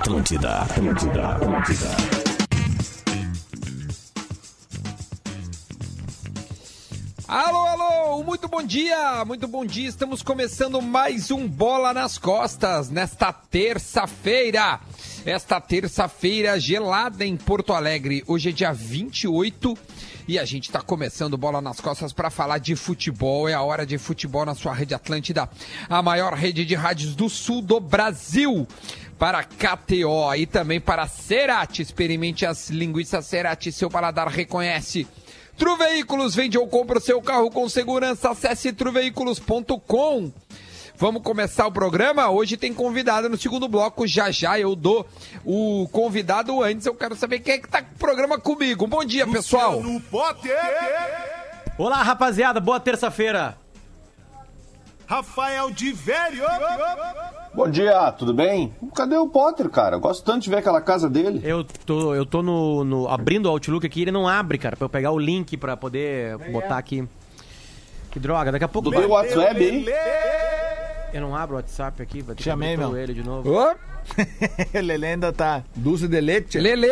Atlântida, Atlântida, Atlântida. Alô, alô, muito bom dia, muito bom dia. Estamos começando mais um Bola nas Costas nesta terça-feira. Esta terça-feira gelada em Porto Alegre. Hoje é dia 28 e a gente está começando Bola nas Costas para falar de futebol. É a hora de futebol na sua rede Atlântida, a maior rede de rádios do sul do Brasil para KTO e também para Cerati. Experimente as linguiças Cerati, seu paladar reconhece. Tru Veículos vende ou compra o seu carro com segurança. Acesse truveículos.com. Vamos começar o programa. Hoje tem convidado no segundo bloco. Já já eu dou o convidado antes. Eu quero saber quem é que tá com o programa comigo. Bom dia, pessoal. Olá, rapaziada. Boa terça-feira. Rafael de Velho. Bom dia, tudo bem? Cadê o Potter, cara? Eu gosto tanto de ver aquela casa dele. Eu tô, eu tô no, no- abrindo o Outlook aqui, ele não abre, cara, pra eu pegar o link pra poder botar aqui. Que droga, daqui a pouco Dudu, o WhatsApp aí. eu não abro o WhatsApp aqui, vai ter Chamei, que abrir meu. ele de novo. Ô, o Lelê ainda tá. Dulce de leite. Lelê,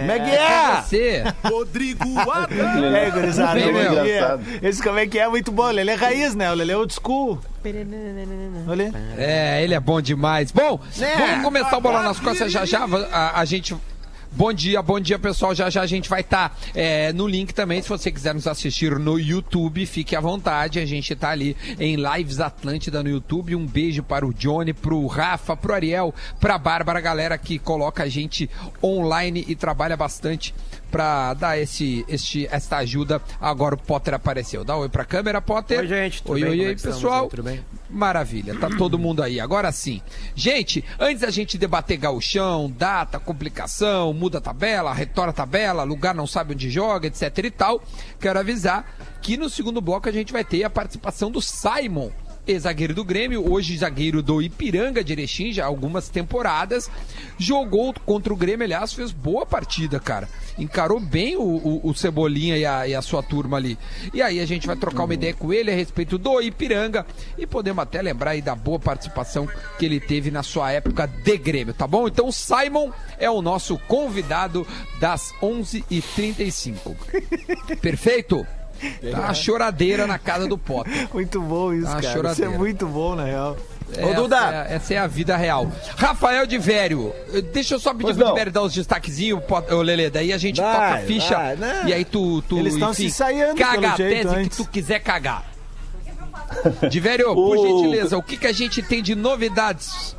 Como é que é é? você. Rodrigo Adão. É, gurizada, dia. Engraçado. Esse como é que é muito bom. O Lelê é raiz, né? O Lelê é old school. Olha. É, ele é bom demais. Bom, Né? vamos começar o Bola nas Costas já já. A, a gente. Bom dia, bom dia pessoal. Já já a gente vai estar no link também. Se você quiser nos assistir no YouTube, fique à vontade. A gente tá ali em Lives Atlântida no YouTube. Um beijo para o Johnny, pro Rafa, pro Ariel, pra Bárbara, a galera que coloca a gente online e trabalha bastante pra dar esse, este, esta ajuda. Agora o Potter apareceu. Dá um oi pra câmera, Potter. Oi, gente, tudo Oi, bem? oi, é oi, pessoal. aí? Tudo bem? Maravilha, tá todo mundo aí. Agora sim. Gente, antes da gente debater gauchão, data, complicação, muda a tabela, retora a tabela, lugar não sabe onde joga, etc e tal, quero avisar que no segundo bloco a gente vai ter a participação do Simon, ex-zagueiro do Grêmio, hoje zagueiro do Ipiranga de Erechim, já há algumas temporadas, jogou contra o Grêmio, aliás, fez boa partida, cara. Encarou bem o, o- o Cebolinha e a, e a sua turma ali. E aí a gente vai trocar uma ideia com ele a respeito do Ipiranga e podemos até lembrar aí da boa participação que ele teve na sua época de Grêmio, tá bom? Então o Simon é o nosso convidado das 11h35. Perfeito? Tá uma choradeira na casa do Potter. Muito bom isso, Ah, cara. Isso é choradeira. muito bom, na real. Essa Ô, Duda. É, essa é a vida real. Rafael de Vério, deixa eu só pedir pro. Vério dar os destaquezinhos, ô Lelê, daí a gente Vai, toca a ficha vai, né? e aí tu, tu Eles tão enfim, se ensaiando, caga pelo a tese antes. que tu quiser cagar. De Vério, por O- gentileza, o que, que a gente tem de novidades?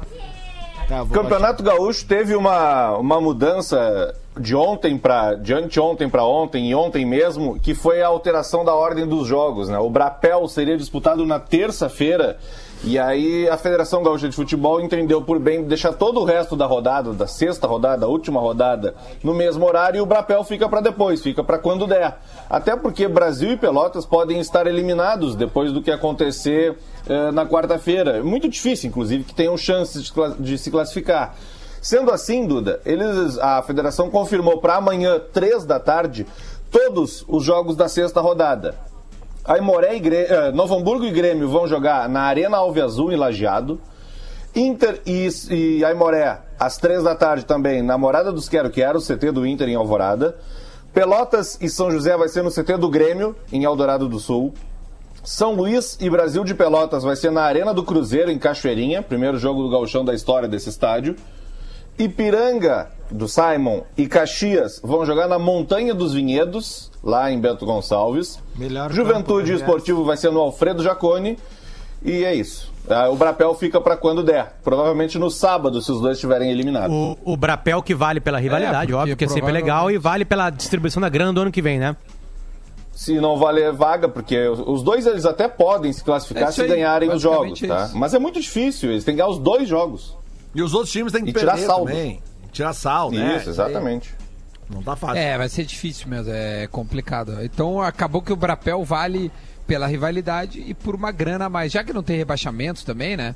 Tá, O Campeonato Gaúcho teve uma, uma mudança de ontem para de anteontem para ontem e ontem mesmo, que foi a alteração da ordem dos jogos, né? O Brapel seria disputado na terça-feira e aí a Federação Gaúcha de Futebol entendeu por bem deixar todo o resto da rodada, da sexta rodada, da última rodada, no mesmo horário e o Brapel fica para depois, fica para quando der. Até porque Brasil e Pelotas podem estar eliminados depois do que acontecer eh, na quarta-feira. Muito difícil, inclusive, que tenham chances de, de se classificar. Sendo assim, Duda, eles, a federação confirmou para amanhã, três da tarde, todos os jogos da sexta rodada. Aimoré e eh, Novo Hamburgo e Grêmio vão jogar na Arena Alve Azul, em Lajeado. Inter e, e Aimoré, às três da tarde também, na Morada dos Quero Quero, CT do Inter em Alvorada. Pelotas e São José vai ser no CT do Grêmio, em Eldorado do Sul. São Luís e Brasil de Pelotas vai ser na Arena do Cruzeiro, em Cachoeirinha, primeiro jogo do gauchão da história desse estádio. Ipiranga, do Simon, e Caxias vão jogar na Montanha dos Vinhedos, lá em Bento Gonçalves. Melhor Juventude Esportivo vai ser no Alfredo Jaconi. E é isso. Ah, O Brapel fica para quando der. Provavelmente no sábado, se os dois estiverem eliminados. O, o Brapel que vale pela rivalidade, É, óbvio, que é sempre legal, e vale pela distribuição da grana do ano que vem, né? Se não valer vaga, porque os dois eles até podem se É classificar isso se aí, ganharem os jogos, basicamente tá? isso. Mas é muito difícil, eles têm que ganhar os dois jogos. E os outros times têm que E tirar perder saldo. também. Tirar sal, né? Isso, exatamente. Não tá fácil. É, vai ser difícil mesmo, é complicado. Então acabou que o Brapel vale pela rivalidade e por uma grana a mais, já que não tem rebaixamentos também, né?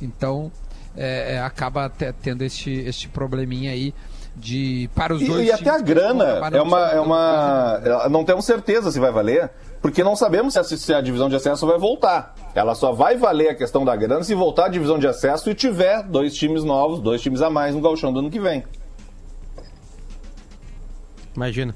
Então é, é, acaba te- tendo este, este probleminha aí de para os E, dois e até a grana é não uma, é uma. Não temos certeza se vai valer, porque não sabemos se a, se a divisão de acesso vai voltar. Ela só vai valer a questão da grana se voltar a divisão de acesso e tiver dois times novos, dois times a mais no Gauchão do ano que vem. Imagina.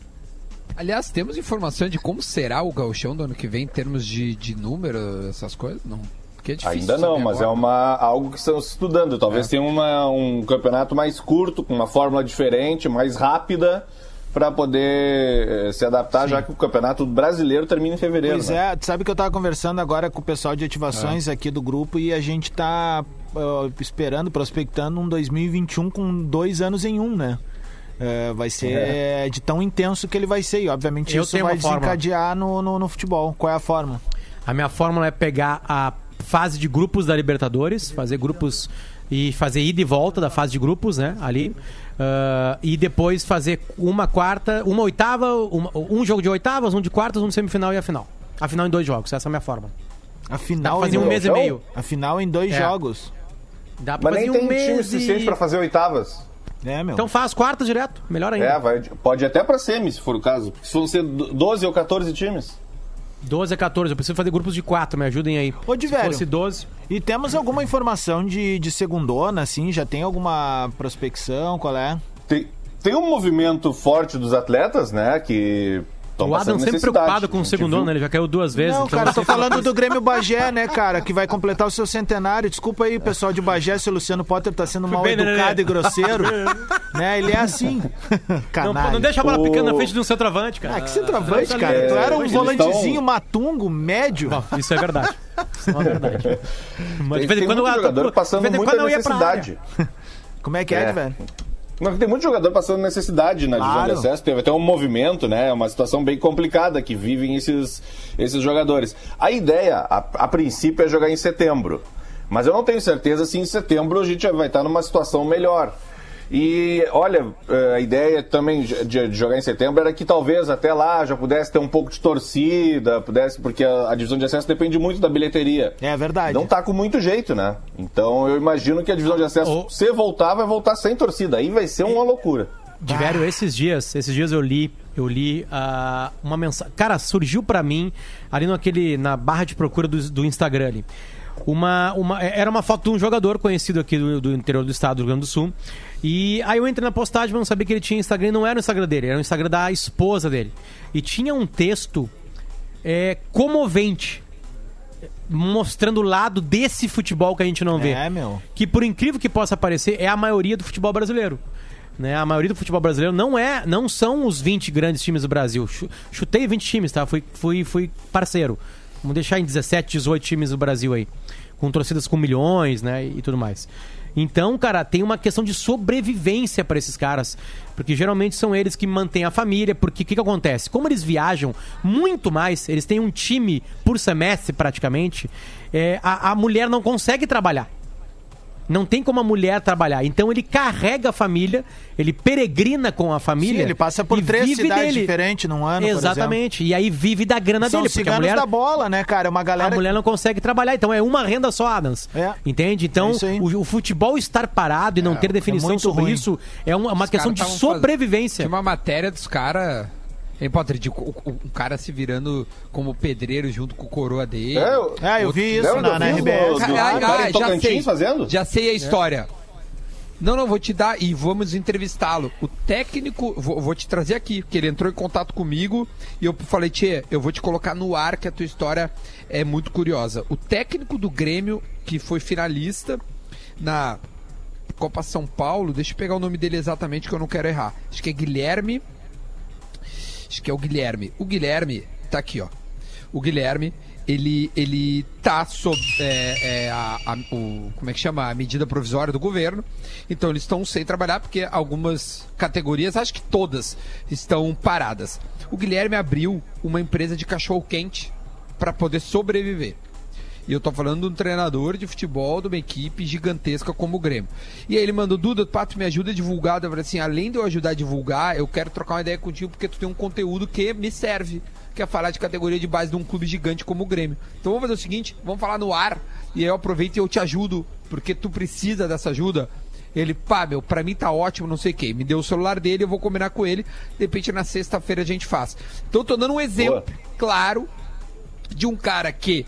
Aliás, temos informação de como será o gauchão do ano que vem em termos de, de número, essas coisas? Não. Porque é difícil Ainda não, mas é agora. uma, algo que estamos estudando. Talvez tenha uma, um campeonato mais curto, com uma fórmula diferente, mais rápida, para poder eh, se adaptar, já que o campeonato brasileiro termina em fevereiro. Pois né? é, tu sabe que eu tava conversando agora com o pessoal de ativações aqui do grupo e a gente tá ah, esperando, prospectando um 2021 com dois anos em um, né? É, vai ser de tão intenso que ele vai ser. E obviamente Eu isso tenho vai fórmula. desencadear no, no, no futebol. Qual é a forma? A minha fórmula é pegar a fase de grupos da Libertadores, fazer grupos e fazer ida e volta da fase de grupos, né? Ali. Ah, e depois fazer uma quarta, uma oitava, uma- um jogo de oitavas, um de quartas, um de semifinal e a final. A final em dois jogos, essa é a minha fórmula. A final, pra fazer em, um mês e meio. a final em dois É. jogos. Dá pra Mas fazer nem um tem time mês suficiente e... para fazer oitavas. É, meu. Então faz quartas direto, melhor ainda. É, vai, pode até para semi, se for o caso. Se vão ser 12 ou 14 times. 12 a 14, eu preciso fazer grupos de 4, me ajudem aí. Ô, de Se velho. fosse 12... E temos alguma informação de, de segundona, assim? Já tem alguma prospecção? Qual é? Tem, tem um movimento forte dos atletas, né? Que estão O Adam passando sempre preocupado com o segundo né? Ele já caiu duas vezes. Não, então cara, tô falando do Grêmio Bagé, né, cara? Que vai completar o seu centenário. Desculpa aí, pessoal de Bagé, se o Luciano Potter tá sendo mal bem, né, educado né? e grosseiro. né? Ele é assim. Não, Canalha. não deixa a bola O- picando na frente de um centroavante, cara. Ah, que centroavante, cara. é, tu era um volantezinho matungo, médio. Bom, isso é verdade. Isso é uma verdade. Mas jogador de passando vez em muita quando eu ia pra necessidade. Como é que é, É. velho? Não, tem muito jogador passando necessidade na divisão Claro. de acesso. Teve até um movimento, né? Uma situação bem complicada que vivem esses, esses jogadores. A ideia, a, a princípio, é jogar em setembro. Mas eu não tenho certeza se em setembro a gente vai estar numa situação melhor. E olha, eh, a ideia também de, de jogar em setembro era que talvez até lá já pudesse ter um pouco de torcida, pudesse, porque a, a divisão de acesso depende muito da bilheteria. É verdade. Não tá com muito jeito, né? Então eu imagino que a divisão de acesso, Ou- se voltar, vai voltar sem torcida. Aí vai ser uma loucura. Diverio, esses dias, esses dias eu li, eu li ah, uma mensagem. Cara, surgiu pra mim ali naquele na barra de procura do, do Instagram ali. Uma, uma, era uma foto de um jogador conhecido aqui do, do interior do estado do Rio Grande do Sul. E aí eu entrei na postagem, mas não sabia que ele tinha Instagram, e não era o Instagram dele, era o Instagram da esposa dele. E tinha um texto é, comovente, mostrando o lado desse futebol que a gente não vê É, meu. que por incrível que possa parecer, é a maioria do futebol brasileiro. Né? A maioria do futebol brasileiro não é, não são os 20 grandes times do Brasil. Chu- Chutei 20 times, tá? Fui, fui, fui parceiro. Vamos deixar em 17, 18 times do Brasil aí. Com torcidas com milhões, né? E tudo mais. Então, cara, tem uma questão de sobrevivência para esses caras. Porque geralmente são eles que mantêm a família. Porque o que, que acontece? Como eles viajam muito mais, eles têm um time por semestre praticamente, é, a, a mulher não consegue trabalhar. Não tem como a mulher trabalhar. Então ele carrega a família, ele peregrina com a família. Sim, ele passa por três cidades dele. diferentes num ano, por Exatamente. E aí vive da grana São dele. Porque a ciganos mulher, da bola, né, cara? É uma galera... a mulher não consegue trabalhar. Então é uma renda só, Adams. É. Entende? Então É isso aí. o, o futebol estar parado e não ter definição sobre ruim. isso é uma, uma questão de sobrevivência. Tinha uma matéria dos caras. Hein, Potter, de, o, o- um cara se virando como pedreiro junto com o coroa dele. É, eu- É, eu vi isso Lembra na, na RBS. Ah, ah, já sei. fazendo? Já sei a história. Não, não, vou te dar e vamos entrevistá-lo. O técnico, vou, vou te trazer aqui, porque ele entrou em contato comigo e eu falei, Tchê, eu vou te colocar no ar que a tua história é muito curiosa. O técnico do Grêmio, que foi finalista na Copa São Paulo, deixa eu pegar o nome dele exatamente que eu não quero errar. Acho que é Guilherme. Acho que é o Guilherme. O Guilherme tá aqui, ó. O Guilherme, ele, ele tá sob é, é, a, a- o, como é que chama? A medida provisória do governo. Então eles estão sem trabalhar porque algumas categorias, acho que todas, estão paradas. O Guilherme abriu uma empresa de cachorro quente para poder sobreviver. E eu tô falando de um treinador de futebol de uma equipe gigantesca como o Grêmio. E aí ele mandou, Duda, Pato, me ajuda a divulgar. Eu falei assim, além de eu ajudar a divulgar, eu quero trocar uma ideia contigo porque tu tem um conteúdo que me serve. Que é falar de categoria de base de um clube gigante como o Grêmio. Então vamos fazer o seguinte, vamos falar no ar. E aí eu aproveito e eu te ajudo, porque tu precisa dessa ajuda. Ele, pá, meu, pra mim tá ótimo, não sei o quê. Me deu o celular dele, eu vou combinar com ele. De repente, na sexta-feira a gente faz. Então, eu tô dando um exemplo Boa. claro de um cara que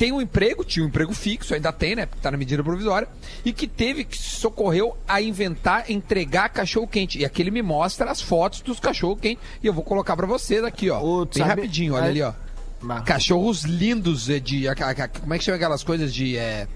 tem um emprego, tinha um emprego fixo, ainda tem, né? Porque tá na medida provisória, e que teve que socorreu a inventar, entregar cachorro quente. E aqui ele me mostra as fotos dos cachorro quente. E eu vou colocar pra vocês aqui, ó. Ô, bem sabe- rapidinho, olha ali, ó. Cachorros lindos é, de. a- Como é que chama aquelas coisas de. É,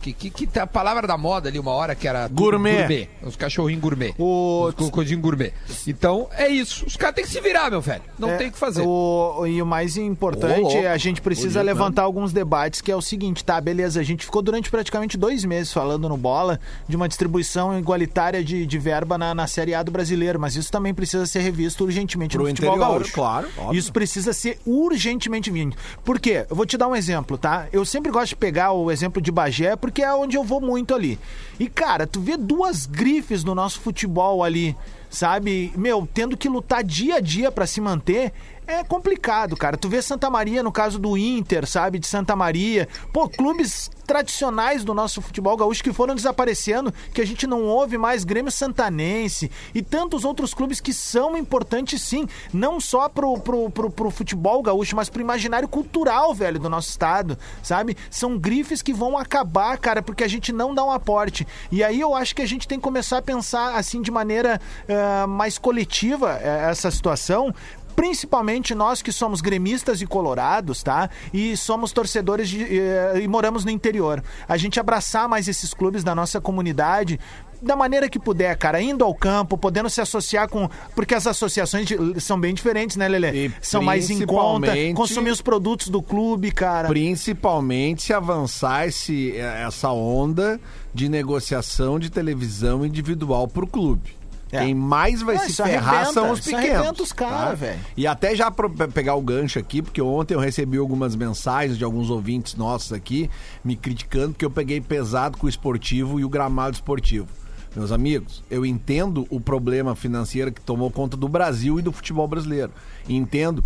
que, que, que a palavra da moda ali, uma hora que era. tudo Gourmet. Os cachorrinhos gourmet. O- Os co- coisinhos gourmet. Então, é isso. Os caras têm que se virar, meu velho. Não É, tem o que fazer. O, e o mais importante, Ô, louco. a gente precisa Bonito, levantar alguns debates, que é o seguinte, tá, beleza, a gente ficou durante praticamente dois meses falando no Bola de uma distribuição igualitária de, de verba na, na Série A do Brasileiro, mas isso também precisa ser revisto urgentemente Pro no futebol interior, gaúcho. claro, óbvio. Isso precisa ser urgentemente vindo. Por quê? Eu vou te dar um exemplo, tá? Eu sempre gosto de pegar o exemplo de Bagé, porque é onde eu vou muito ali. E, cara, tu vê duas grifes no nosso futebol ali, sabe? Meu, tendo que lutar dia a dia pra se manter. É complicado, cara. Tu vê Santa Maria no caso do Inter, sabe? De Santa Maria. Pô, clubes tradicionais do nosso futebol gaúcho que foram desaparecendo, que a gente não ouve mais, Grêmio Santanense e tantos outros clubes que são importantes sim, não só pro, pro, pro, pro futebol gaúcho, mas pro imaginário cultural, velho, do nosso estado, sabe? São grifes que vão acabar, cara, porque a gente não dá um aporte. E aí eu acho que a gente tem que começar a pensar assim de maneira ah, mais coletiva eh, essa situação, principalmente nós que somos gremistas e colorados, tá? E somos torcedores de, eh, e moramos no interior. A gente abraçar mais esses clubes da nossa comunidade da maneira que puder, cara, indo ao campo, podendo se associar com. Porque as associações de- são bem diferentes, né, Lelê? E São mais em conta, consumir os produtos do clube, cara. Principalmente se avançar esse, essa onda de negociação de televisão individual pro clube. É. Quem mais vai Não, se ferrar arrebenta, são os pequenos. os cara, tá? velho. E até já pra pe- pegar o gancho aqui, porque ontem eu recebi algumas mensagens de alguns ouvintes nossos aqui me criticando porque eu peguei pesado com o esportivo e o gramado esportivo. Meus amigos, eu entendo o problema financeiro que tomou conta do Brasil e do futebol brasileiro. Entendo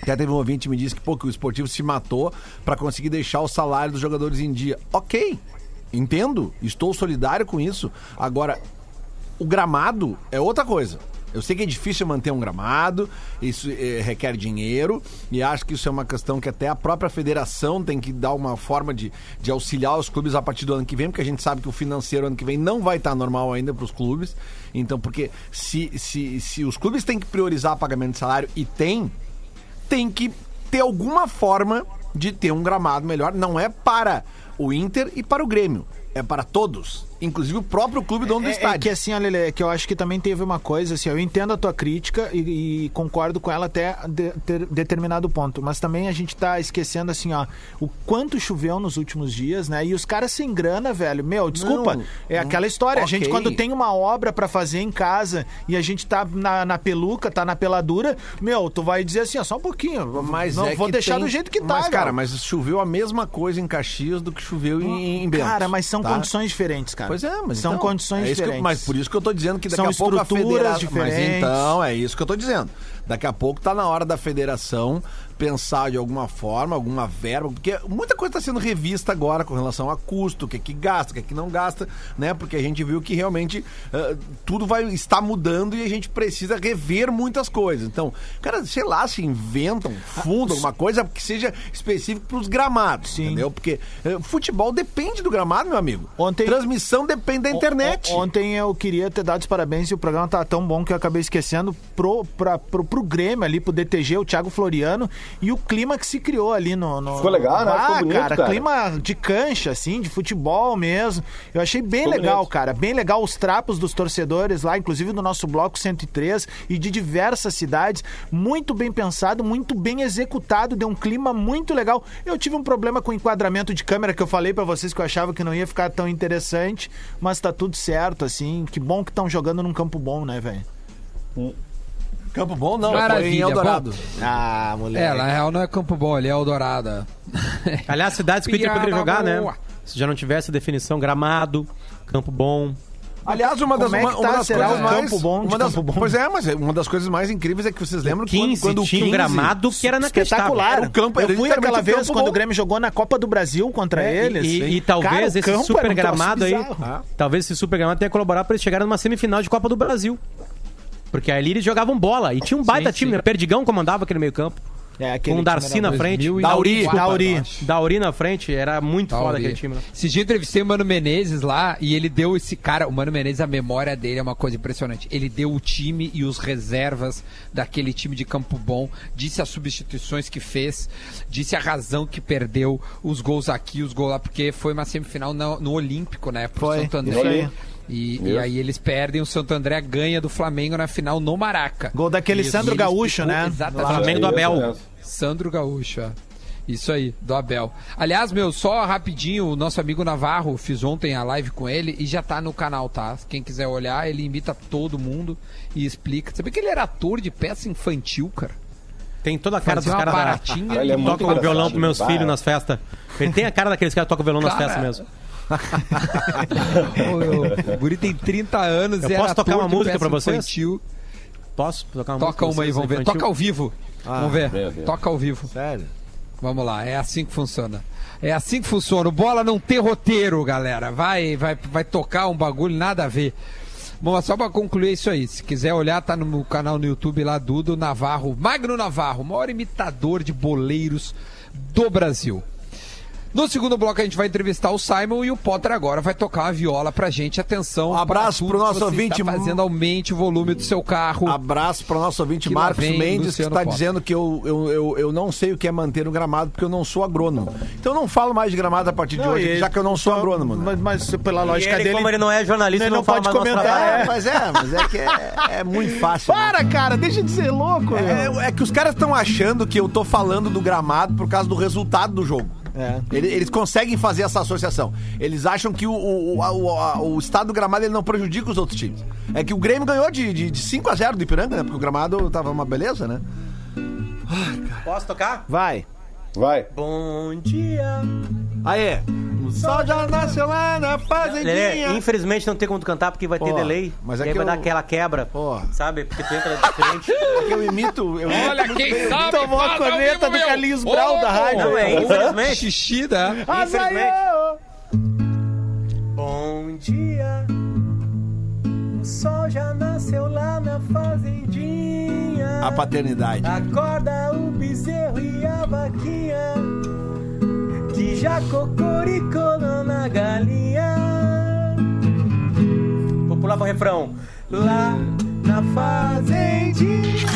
até teve um ouvinte que me disse que, pô, que o esportivo se matou pra conseguir deixar o salário dos jogadores em dia. Ok, entendo, estou solidário com isso. Agora, o gramado é outra coisa. Eu sei que é difícil manter um gramado, isso eh, requer dinheiro, e acho que isso é uma questão que até a própria federação tem que dar uma forma de, de auxiliar os clubes a partir do ano que vem, porque a gente sabe que o financeiro ano que vem não vai estar normal ainda para os clubes. Então, porque se, se, se os clubes têm que priorizar pagamento de salário, e tem, tem que ter alguma forma de ter um gramado melhor. Não é para o Inter e para o Grêmio. É para todos. Inclusive o próprio clube dono do É, é estádio. que assim, olha, Lelê, que eu acho que também teve uma coisa, assim, eu entendo a tua crítica e, e concordo com ela até de, ter- determinado ponto, mas também a gente tá esquecendo, assim, ó, o quanto choveu nos últimos dias, né? E os caras sem grana, velho, meu, desculpa, Não, é aquela história, a gente quando tem uma obra pra fazer em casa e a gente tá na, na peluca, tá na peladura, meu, tu vai dizer assim, ó, só um pouquinho, Mas não, é vou deixar tem- do jeito que tá, Mas, cara, velho. mas choveu a mesma coisa em Caxias do que choveu em, em Bento. Cara, mas são tá? condições diferentes, cara. Pois é, mas são então, condições é eu- diferentes. mas por isso que eu tô dizendo que daqui São a pouco a federação. Mas então, é isso que eu tô dizendo. Daqui a pouco tá na hora da federação pensar de alguma forma, alguma verba, porque muita coisa está sendo revista agora com relação a custo, o que é que gasta, o que é que não gasta, né? Porque a gente viu que realmente ah, tudo vai estar mudando e a gente precisa rever muitas coisas. Então, cara, sei lá, se inventa um fundo, alguma coisa que seja específico para os gramados, Sim. entendeu? Porque eh, futebol depende do gramado, meu amigo. Ontem- Transmissão depende da internet. O- Ontem eu queria ter dado os parabéns e o programa tá tão bom que eu acabei esquecendo pro, pra, pro, pro Grêmio ali, pro DTG, o Thiago Floriano e o clima que se criou ali no. no Ficou legal, né? Ah, bonito, cara, cara. clima de cancha, assim, de futebol mesmo. Eu achei bem Ficou legal, bonito. cara. Bem legal os trapos dos torcedores lá, inclusive do nosso bloco 103 e de diversas cidades. Muito bem pensado, muito bem executado, deu um clima muito legal. Eu tive um problema com o enquadramento de câmera que eu falei pra vocês que eu achava que não ia ficar tão interessante, mas tá tudo certo, assim. Que bom que estão jogando num campo bom, né, velho? Campo bom não, foi em Maravilha, Eldorado. Ah, moleque. É, na real não é Campo Bom, ali é Eldorada. Aliás, cidades que o Inter Piada poderia jogar, né? boa. Se já não tivesse definição, gramado, campo bom. Aliás, uma das, é que uma, uma tá? das Será coisas mais. campo bom uma das, campo bom? Pois é, mas uma das coisas mais incríveis é que vocês lembram que 15 quando, quando o tinha um 15 gramado que era. Espetacular. Era o campo, eu fui aquela vez campo quando bom. o Grêmio jogou na Copa do Brasil contra É, eles. E, e Sim. talvez Cara, esse super um gramado aí. Ah. talvez esse super gramado tenha colaborado para eles chegarem numa semifinal de Copa do Brasil. Porque ali eles jogavam bola e tinha um baita Sim, time, sim. né? Perdigão comandava aquele meio campo. É, aquele Com o Darcy na frente. 2000 Dauri. Desculpa, Dauri. Dauri na frente, era muito foda Dauri. aquele time. Né? Esse dia eu entrevistei o Mano Menezes lá e ele deu esse cara, o Mano Menezes, a memória dele é uma coisa impressionante. Ele deu o time e os reservas daquele time de Campo Bom, disse as substituições que fez, disse a razão que perdeu, os gols aqui, os gols lá, porque foi uma semifinal no, no Olímpico, né? Pro Foi, Santo isso André. aí. E, e aí eles perdem, o Santo André ganha do Flamengo na final no Maraca. Gol daquele Isso. Sandro Gaúcho, né? Exatamente. Flamengo do Abel. Sandro Gaúcho, é. Isso aí, do Abel. Aliás, meu, só rapidinho, o nosso amigo Navarro, fiz ontem a live com ele e já tá no canal, tá? Quem quiser olhar, ele imita todo mundo e explica. Sabia que ele era ator de peça infantil, cara? Tem toda a cara Fazia dos caras da... baratinha. Ele é Tocam engraçado, violão pros meus filhos nas festas. Ele tem a cara daqueles caras que tocam violão nas festas mesmo. Meu, O Guri tem 30 anos Eu e posso tocar uma de música peça pra vocês? Infantil. Posso tocar uma Toca música uma aí, vamos ver. infantil? Toca ao vivo. vamos ver. Toca ao vivo. Sério? Vamos lá, é assim que funciona. É assim que funciona. O bola não tem roteiro, galera. Vai, vai, vai tocar um bagulho nada a ver. Bom, mas só pra concluir isso aí. Se quiser olhar, tá no meu canal no YouTube lá, Dudo Navarro, Magno Navarro, o maior imitador de boleiros do Brasil. No segundo bloco a gente vai entrevistar o Simon e o Potter agora vai tocar uma viola pra gente. Atenção. Um abraço pro nosso que ouvinte, Está fazendo aumente o volume do seu carro. Abraço para o nosso ouvinte Que Marcos vem Mendes, que Luciano está Potter. dizendo que eu, eu, eu, eu não sei o que é manter o gramado porque eu não sou agrônomo. Então eu não falo mais de gramado a partir de Não, hoje, já que eu não sou agrônomo. Né? Mas, mas pela E lógica ele, dele. como ele não é jornalista, ele não, não pode comentar. É, mas é, mas é que é, é muito fácil. né? Para, cara, deixa de ser louco. É, é que os caras estão achando que eu tô falando do gramado por causa do resultado do jogo. É. Ele- Eles, conseguem fazer essa associação. Eles acham que o, o, o, a- o estado do gramado ele não prejudica os outros times. É que o Grêmio ganhou de, de, de 5 a 0 do Ipiranga, né? Porque o gramado tava uma beleza, né? Posso tocar? Vai. Vai. Bom dia. Aê! O sol já nasceu lá na Lelê, fazendinha. infelizmente não tem como tu cantar porque vai ter Pô, delay. mas e é aí que vai eu- dar aquela quebra. Pô. Sabe? Porque tu entra diferente. É que eu imito. Eu imito Olha quem bem. sabe. Tomou a corneta do. Carlinhos Brau da rádio. Não, é infelizmente. Xixi, né? Infelizmente. Bom dia. O sol já nasceu lá na fazendinha. A paternidade. Acorda o bezerro e a vaquinha Que já cocoricou na galinha Vou pular pro refrão Lá na fazendinha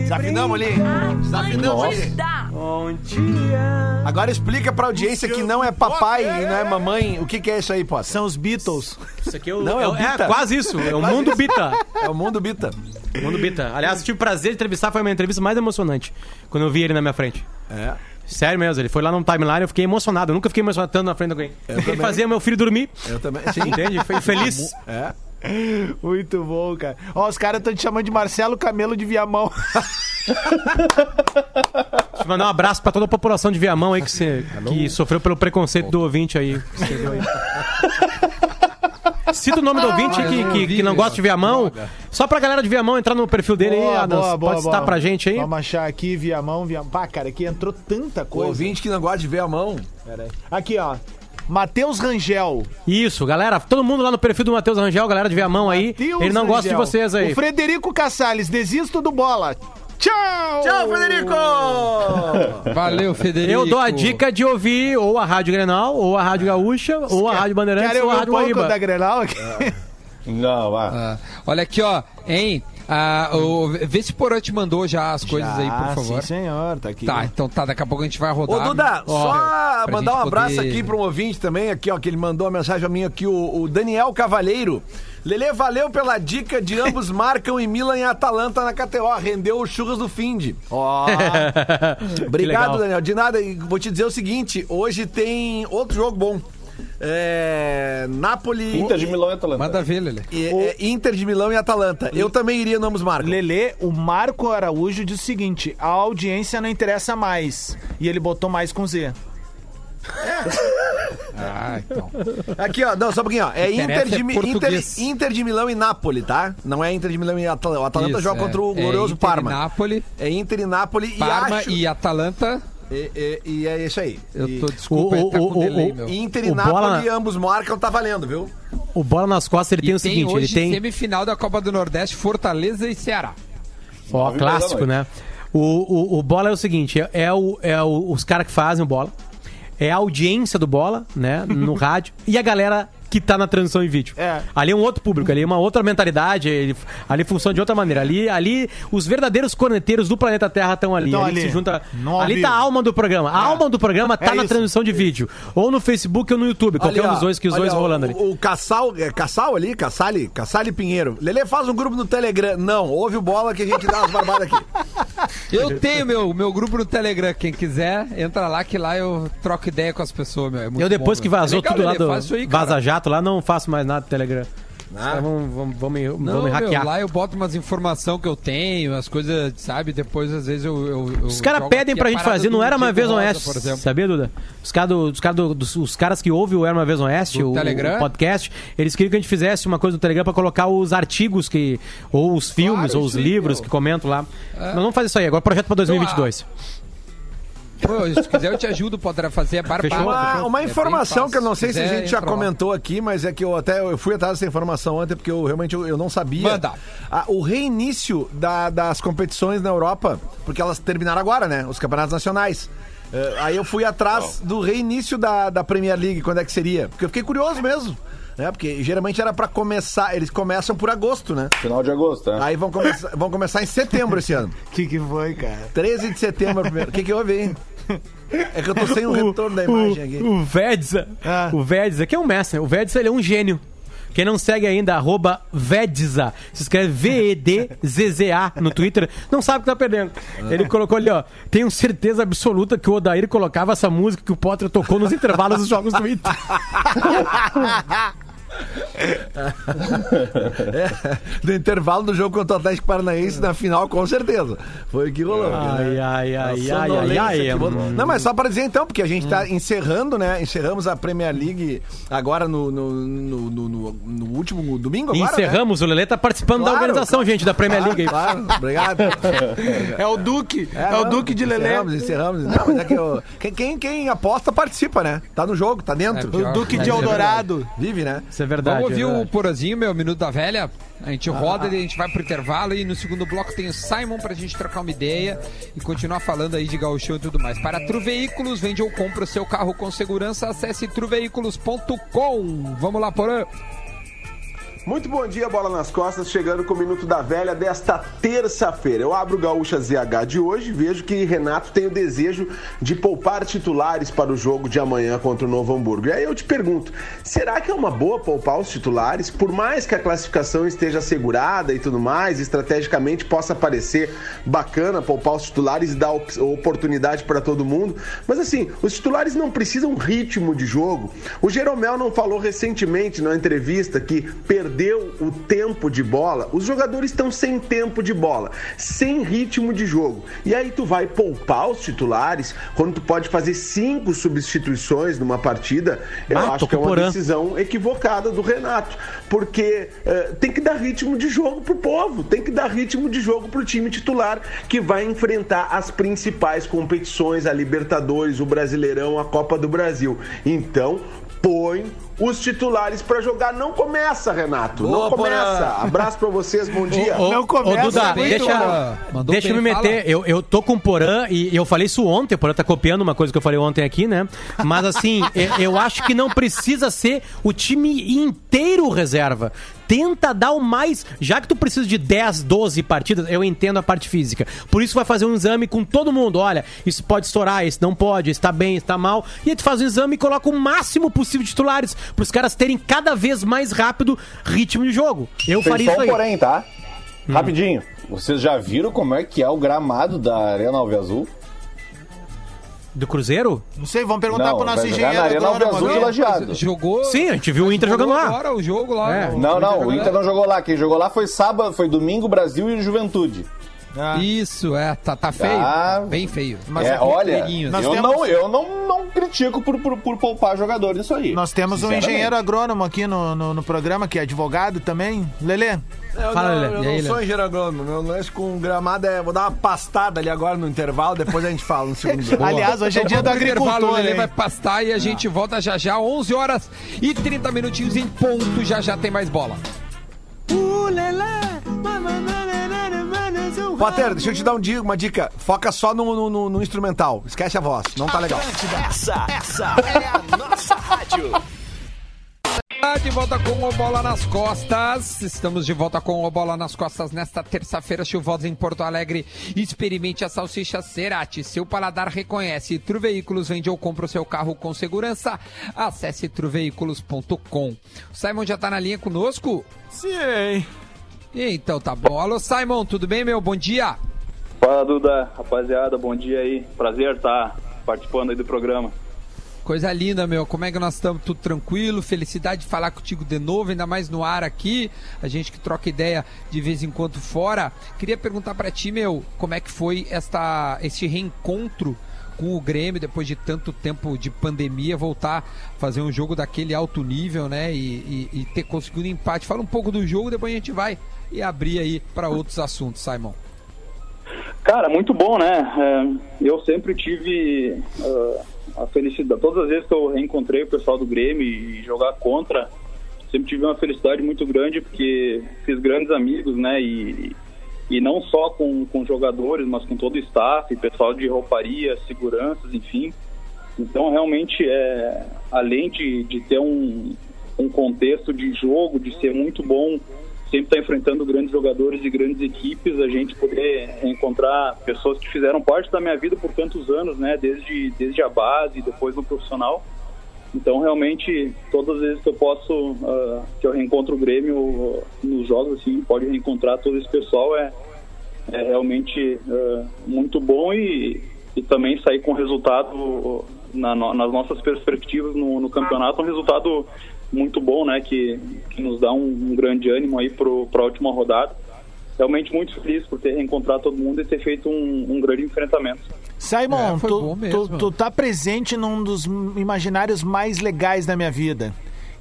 Mas desafinamos ali. brincar. Desafinamos ali. Bom dia Agora explica pra audiência que não é papai e não é mamãe. O que, que é isso aí, Potter? São os Beatles. Isso aqui é o, Não, é o é, Bita. quase isso. É o Mundo Bita. É o mundo Bita. Mundo Bita. Aliás, tive o prazer de entrevistar, foi a minha entrevista mais emocionante. Quando eu vi ele na minha frente. É. Sério mesmo, ele foi lá no timeline, eu fiquei emocionado. Eu nunca fiquei emocionado tanto na frente de alguém. Ele também. fazia meu filho dormir. Eu também. Sim. Entende? Foi feliz. É. Muito bom, cara. Ó, os caras estão te chamando de Marcelo Camelo de Viamão. Deixa eu mandar um abraço pra toda a população de Viamão aí que, que sofreu pelo preconceito do ouvinte aí. que aí. Cita o nome do ouvinte aí que, que, que não gosta de Viamão. Só pra galera de Viamão entrar no perfil dele aí, Adams. Pode citar pra gente aí. Vamos achar aqui, Viamão, Viamão. Pá, cara, aqui entrou tanta O coisa. ouvinte que não gosta de ver a mão. Pera aí. Aqui, ó. Matheus Rangel. Isso, galera. Todo mundo lá no perfil do Matheus Rangel, galera de Viamão aí. Matheus Ele não gosta de Rangel. vocês aí. O Frederico Cassales, desisto do bola. Tchau! Tchau, Frederico! Valeu, Federico. Eu dou a dica de ouvir ou a Rádio Grenal, ou a Rádio Gaúcha, ou a Rádio Bandeirantes, ou a Rádio um pouco Guaíba. da Grenal aqui? Não, vá. Ah, olha aqui, ó, hein? Ah, o, vê se o Porã te mandou já as coisas aí, por favor. Sim, senhor, tá aqui. Tá, então tá, daqui a pouco a gente vai rodar. Ô, Duda, Ó, só mandar um abraço poder- aqui para um ouvinte também, aqui, ó, que ele mandou uma mensagem a mim aqui, o, o Daniel Cavalheiro. Lele, valeu pela dica de ambos marcam em Milan e Atalanta na KTO. Rendeu os churras do Find. Ó, Obrigado, legal. Daniel. De nada, e vou te dizer o seguinte: hoje tem outro jogo bom. É, Napoli. Inter de Milão e Atalanta. Manda ver, Lele. e- é, Inter de Milão e Atalanta. Eu também iria no ambos marcam. Lelê, o Marco Araújo diz o seguinte: a audiência não interessa mais. E ele botou mais com Z. Ah, então. Aqui, ó. Não, só um pouquinho, ó. É Inter de, é Inter. Inter de Milão e Napoli, tá? Não é Inter de Milão e Atalanta. O Atalanta Isso, joga é. contra o É glorioso Inter e Parma. Napoli, É Inter e Napoli Parma e acho... e Atalanta. E, e- e é isso aí. Eu tô, desculpa, O- tá o- com o- delay, o- meu. Inter e O Napoli, ambos marcam, tá valendo, viu? O bola nas costas ele E tem o tem seguinte, ele tem semifinal da Copa do Nordeste, Fortaleza e Ceará. Ó, clássico, né? O, o, o bola é o seguinte: é, é o, é o- os caras que fazem o bola, é a audiência do bola, né? No rádio, e a galera que tá na transmissão em vídeo. É. Ali é um outro público, ali é uma outra mentalidade, ele- ali funciona de outra maneira. Ali, ali os verdadeiros corneteiros do planeta Terra estão ali. Tão ali, ali. se junta. Ali tá a alma do programa. A alma do programa tá É na isso. transmissão de vídeo. Ou no Facebook ou no YouTube. Qualquer Ali, um dos dois que os dois ó, rolando ali. O, o Cassal, é Cassal ali, Cassali, Cassali Pinheiro. Lele faz um grupo no Telegram. Não, ouve o bola que a gente dá umas barbadas aqui. Eu tenho meu, meu grupo no Telegram, quem quiser, entra lá que lá eu troco ideia com as pessoas, meu. É muito Eu depois bom, que meu. vazou É legal, tudo lá do aí. Vaza Jato, lá não faço mais nada no Telegram. Ah. caras vão, vão, vão me, Não, vão me meu, hackear. lá eu boto umas informações que eu tenho, as coisas, sabe? Depois, às vezes, eu. eu- eu Os caras pedem pra a gente fazer, não era uma vez Rosa, Oeste, por exemplo. sabia, Duda? Os caras, do- os, caras do- dos- os caras que ouvem o Era Uma Vez Oeste, o, Telegram? o podcast, eles queriam que a gente fizesse uma coisa no Telegram pra colocar os artigos que, ou os filmes, ou os sim, livros meu. que comentam lá. Mas vamos fazer isso aí, agora projeto pra 2022. Pô, se quiser, eu te ajudo, poderá fazer a barbada. Fechou? Uma, uma É informação fácil. que eu não sei se a quiser, gente já comentou aqui, mas é que eu até eu fui atrás dessa informação ontem porque eu realmente eu, eu não sabia. Manda. Ah, o reinício da- das competições na Europa, porque elas terminaram agora, né? Os campeonatos nacionais. Eh, aí eu fui atrás do reinício da, da Premier League, quando é que seria? Porque eu fiquei curioso mesmo. Né? Porque geralmente era pra começar, eles começam por agosto, né? Final de agosto, né? Aí vão, começar vão começar em setembro esse ano. O que, que foi, cara? 13 de setembro primeiro. O que, que houve aí? É que eu tô sem o retorno da imagem aqui. O Vedza, Ah. o Vedza, que é um mestre, o Vedza ele é um gênio. Quem não segue ainda, arroba Vedza, se escreve V-E-D-Z-Z-A no Twitter, não sabe o que tá perdendo. Ele colocou ali, ó, tenho certeza absoluta que o Odair colocava essa música que o Potter tocou nos intervalos dos jogos do Inter. É, no intervalo do jogo contra o Atlético Paranaense, na final, com certeza. Foi o que rolou. Ai, né? ai, ai, ai, ai, ai. hum. Não, mas só para dizer então, porque a gente tá encerrando, né? Encerramos a Premier League agora no, no, no, no- no- no último domingo agora, né? Encerramos, o Lelê tá participando da Claro, organização, gente, da Premier League. Claro, obrigado. É o Duque. É, o não, Duque de Lelê. Encerramos, encerramos. Não, mas é que eu- quem, quem, quem aposta participa, né? Tá no jogo, tá dentro. É, O Duque É, de isso é Eldorado. Vive, né? Isso é verdade. Vamos ouvir é o verdade. Porazinho, meu, Minuto da Velha. A gente Ah. roda e a gente vai pro intervalo e no segundo bloco tem o Simon pra gente trocar uma ideia e continuar falando aí de gauchão e tudo mais. Para Tru Veículos, vende ou compra o seu carro com segurança, acesse truveículos.com. Vamos lá, Porã. Muito bom dia, bola nas costas, chegando com o Minuto da Velha desta terça-feira. Eu abro o Gaúcha ZH de hoje vejo que Renato tem o desejo de poupar titulares para o jogo de amanhã contra o Novo Hamburgo. E aí eu te pergunto, será que é uma boa poupar os titulares? Por mais que a classificação esteja assegurada e tudo mais, estrategicamente possa parecer bacana poupar os titulares e dar op- oportunidade para todo mundo, mas assim, os titulares não precisam ritmo de jogo. O Jeromel não falou recentemente na entrevista que perdeu o tempo de bola. Os jogadores estão sem tempo de bola, sem ritmo de jogo. E aí tu vai poupar os titulares quando tu pode fazer cinco substituições numa partida. Eu Ah, acho que é uma Porã. decisão equivocada do Renato, porque eh, tem que dar ritmo de jogo pro povo, tem que dar ritmo de jogo pro time titular que vai enfrentar as principais competições, a Libertadores, o Brasileirão, a Copa do Brasil. Então, põe os titulares pra jogar. Não começa, Renato. Boa, não começa. Porã. Abraço pra vocês, bom dia. Ô, Não ô, começa Duda, muito, deixa, deixa eu me meter. Eu, eu tô com o Porã e eu falei isso ontem. O Porã tá copiando uma coisa que eu falei ontem aqui, né? Mas assim, eu, eu acho que não precisa ser o time inteiro reserva. Tenta dar o mais. Já que tu precisa de 10, 12 partidas, eu entendo a parte física. Por isso vai fazer um exame com todo mundo. Olha, isso pode estourar, isso não pode, isso tá bem, isso tá mal. E aí tu faz o exame e coloca o máximo possível de titulares. Pros caras terem cada vez mais rápido ritmo de jogo. Eu Tem faria só isso um aí. porém, tá? Hum. Rapidinho. Vocês já viram como é que é o gramado da Arena Alve Azul? Do Cruzeiro? Não sei, vamos perguntar Não, pro nosso engenheiro Alves Azul de. Jogou. Sim, a gente viu o Inter jogando lá. Agora o jogo lá. É. o Não, não, o Inter não jogou lá. Quem jogou lá foi sábado, foi domingo, Brasil e Juventude. Ah, Isso, é, tá, tá feio. Tá. Bem feio. Mas é, olha, eu, temos- não, eu não, não critico por, por, por poupar jogador disso aí. Nós temos um engenheiro agrônomo aqui no, no, no programa, que é advogado também. Lelê, Eu Fala, não, Lelê. eu E aí, não sou Lelê? engenheiro agrônomo. Meu lance com gramado é. Vou dar uma pastada ali agora no intervalo, depois a gente fala no segundo aliás, hoje é dia do agricultor, o Lelê vai pastar e a gente volta já já, 11 horas e 30 minutinhos em ponto, já já tem mais bola. Potter, deixa eu te dar um dia, uma dica. Foca só no, no- no- no instrumental. Esquece a voz. Não tá legal. Essa, essa é a nossa rádio. De volta com o Bola nas Costas. Estamos de volta com o Bola nas Costas nesta terça-feira chuvosa em Porto Alegre. Experimente a salsicha Cerati. Seu paladar reconhece. Tru Veículos vende ou compra o seu carro com segurança. Acesse truveículos.com. O Simon já tá na linha conosco? Sim. Então tá bom. Alô, Simon, tudo bem, meu? Bom dia. Fala Duda, rapaziada, bom dia aí. Prazer estar participando aí do programa. Coisa linda, meu. Como é que nós estamos? Tudo tranquilo? Felicidade de falar contigo de novo, ainda mais no ar aqui. A gente que troca ideia de vez em quando fora. Queria perguntar pra ti, meu, como é que foi esta, este reencontro com o Grêmio depois de tanto tempo de pandemia, voltar a fazer um jogo daquele alto nível, né? E, e- e ter conseguido um empate. Fala um pouco do jogo, depois a gente vai e abrir aí para outros assuntos, Simon. Cara, muito bom, né? É, eu sempre tive ah, a felicidade, todas as vezes que eu reencontrei o pessoal do Grêmio e jogar contra, sempre tive uma felicidade muito grande porque fiz grandes amigos, né? E, e não só com, com jogadores, mas com todo o staff, pessoal de rouparia, seguranças, enfim. Então, realmente, é, além de, de ter um, um contexto de jogo, de ser muito bom, sempre estar enfrentando grandes jogadores e grandes equipes, a gente poder encontrar pessoas que fizeram parte da minha vida por tantos anos, né? Desde, desde a base, depois no profissional. Então, realmente, todas as vezes que eu posso, ah, que eu reencontro o Grêmio ah, nos jogos, assim, pode reencontrar todo esse pessoal, é, é realmente ah, muito bom e, e também sair com resultado na nas nossas perspectivas no, no campeonato, um resultado muito bom, né, que, que nos dá um, um grande ânimo aí para a última rodada. Realmente muito feliz por ter reencontrado todo mundo e ter feito um, um grande enfrentamento. Simon, É, tu, tu, tu tá presente num dos imaginários mais legais da minha vida,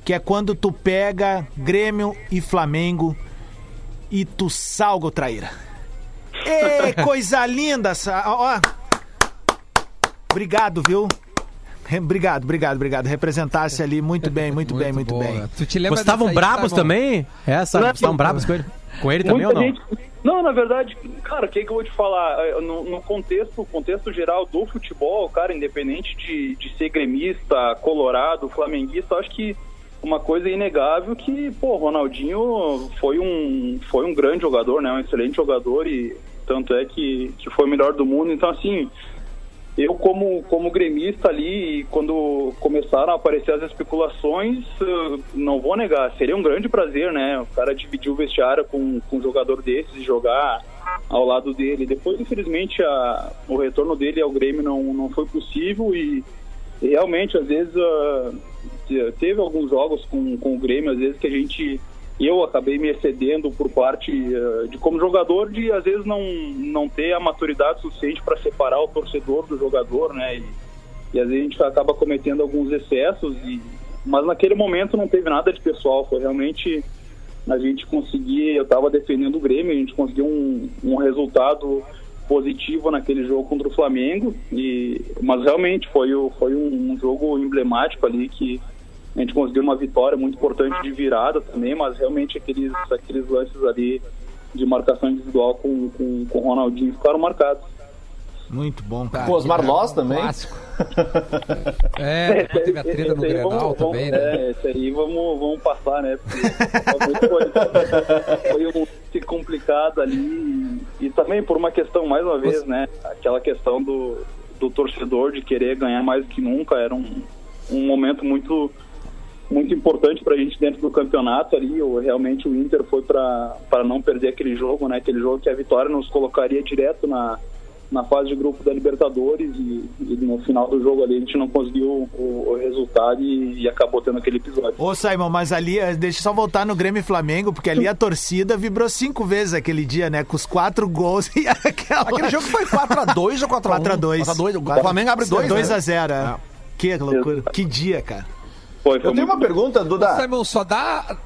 que é quando tu pega Grêmio e Flamengo e tu salga o traíra. Ê, coisa linda! Ó, obrigado, viu? Obrigado, obrigado, obrigado. Representasse ali muito bem, muito, bem, muito boa. bem. Tu te lembra Vocês estavam dessa aí, brabos também? Essa, vocês estavam brabos com ele? Com ele também ou não? Gente- Não, na verdade, cara, o que, que eu vou te falar? Eh, No, no contexto, contexto geral do futebol, cara, independente de, de ser gremista, colorado, flamenguista, eu acho que uma coisa inegável que, pô, Ronaldinho foi um, foi um grande jogador, né? Um excelente jogador e tanto é que, que foi o melhor do mundo. Então, assim, eu como, como gremista ali, quando começaram a aparecer as especulações, eh, não vou negar, seria um grande prazer, né? O cara dividir o vestiário com, com um jogador desses e jogar ao lado dele. Depois, infelizmente, a, o retorno dele ao Grêmio não, não foi possível e, realmente, às vezes, te- teve alguns jogos com, com o Grêmio, às vezes que a gente eu acabei me excedendo por parte eh, de como jogador de às vezes não não ter a maturidade suficiente para separar o torcedor do jogador, né? E, e às vezes a gente acaba cometendo alguns excessos e mas naquele momento não teve nada de pessoal, foi realmente a gente conseguir, eu estava defendendo o Grêmio, a gente conseguiu um, um resultado positivo naquele jogo contra o Flamengo e mas realmente foi o- foi um, um jogo emblemático ali que a gente conseguiu uma vitória muito importante de virada também, mas realmente aqueles, aqueles lances ali de marcação individual com, com, com o Ronaldinho ficaram marcados. Muito bom, cara. Pô, Osmar Loss também. Clássico. É, teve a treta no Grenal vamos- também, vamos- né? É, esse aí vamos, vamos passar, né? Porque foi, foi um lance complicado ali e, e também por uma questão, mais uma vez, né? Aquela questão do, do torcedor de querer ganhar mais que nunca, era um, um momento muito muito importante para a gente dentro do campeonato ali. O, realmente o Inter foi para não perder aquele jogo, né? Aquele jogo que a vitória nos colocaria direto na, na fase de grupo da Libertadores e, e no final do jogo ali a gente não conseguiu o, o resultado e, e acabou tendo aquele episódio. Ô, Simon, mas ali, eh, deixa eu só voltar no Grêmio e Flamengo, porque ali a torcida vibrou cinco vezes aquele dia, né? Com os quatro gols e aquela. Aquele jogo foi 4x2 ou 4x1? 4x2. 4x2. O Flamengo abre 2 2x0. né? Que loucura. Que dia, cara. Foi, foi Eu tenho uma pergunta, Duda. Simon, só dá.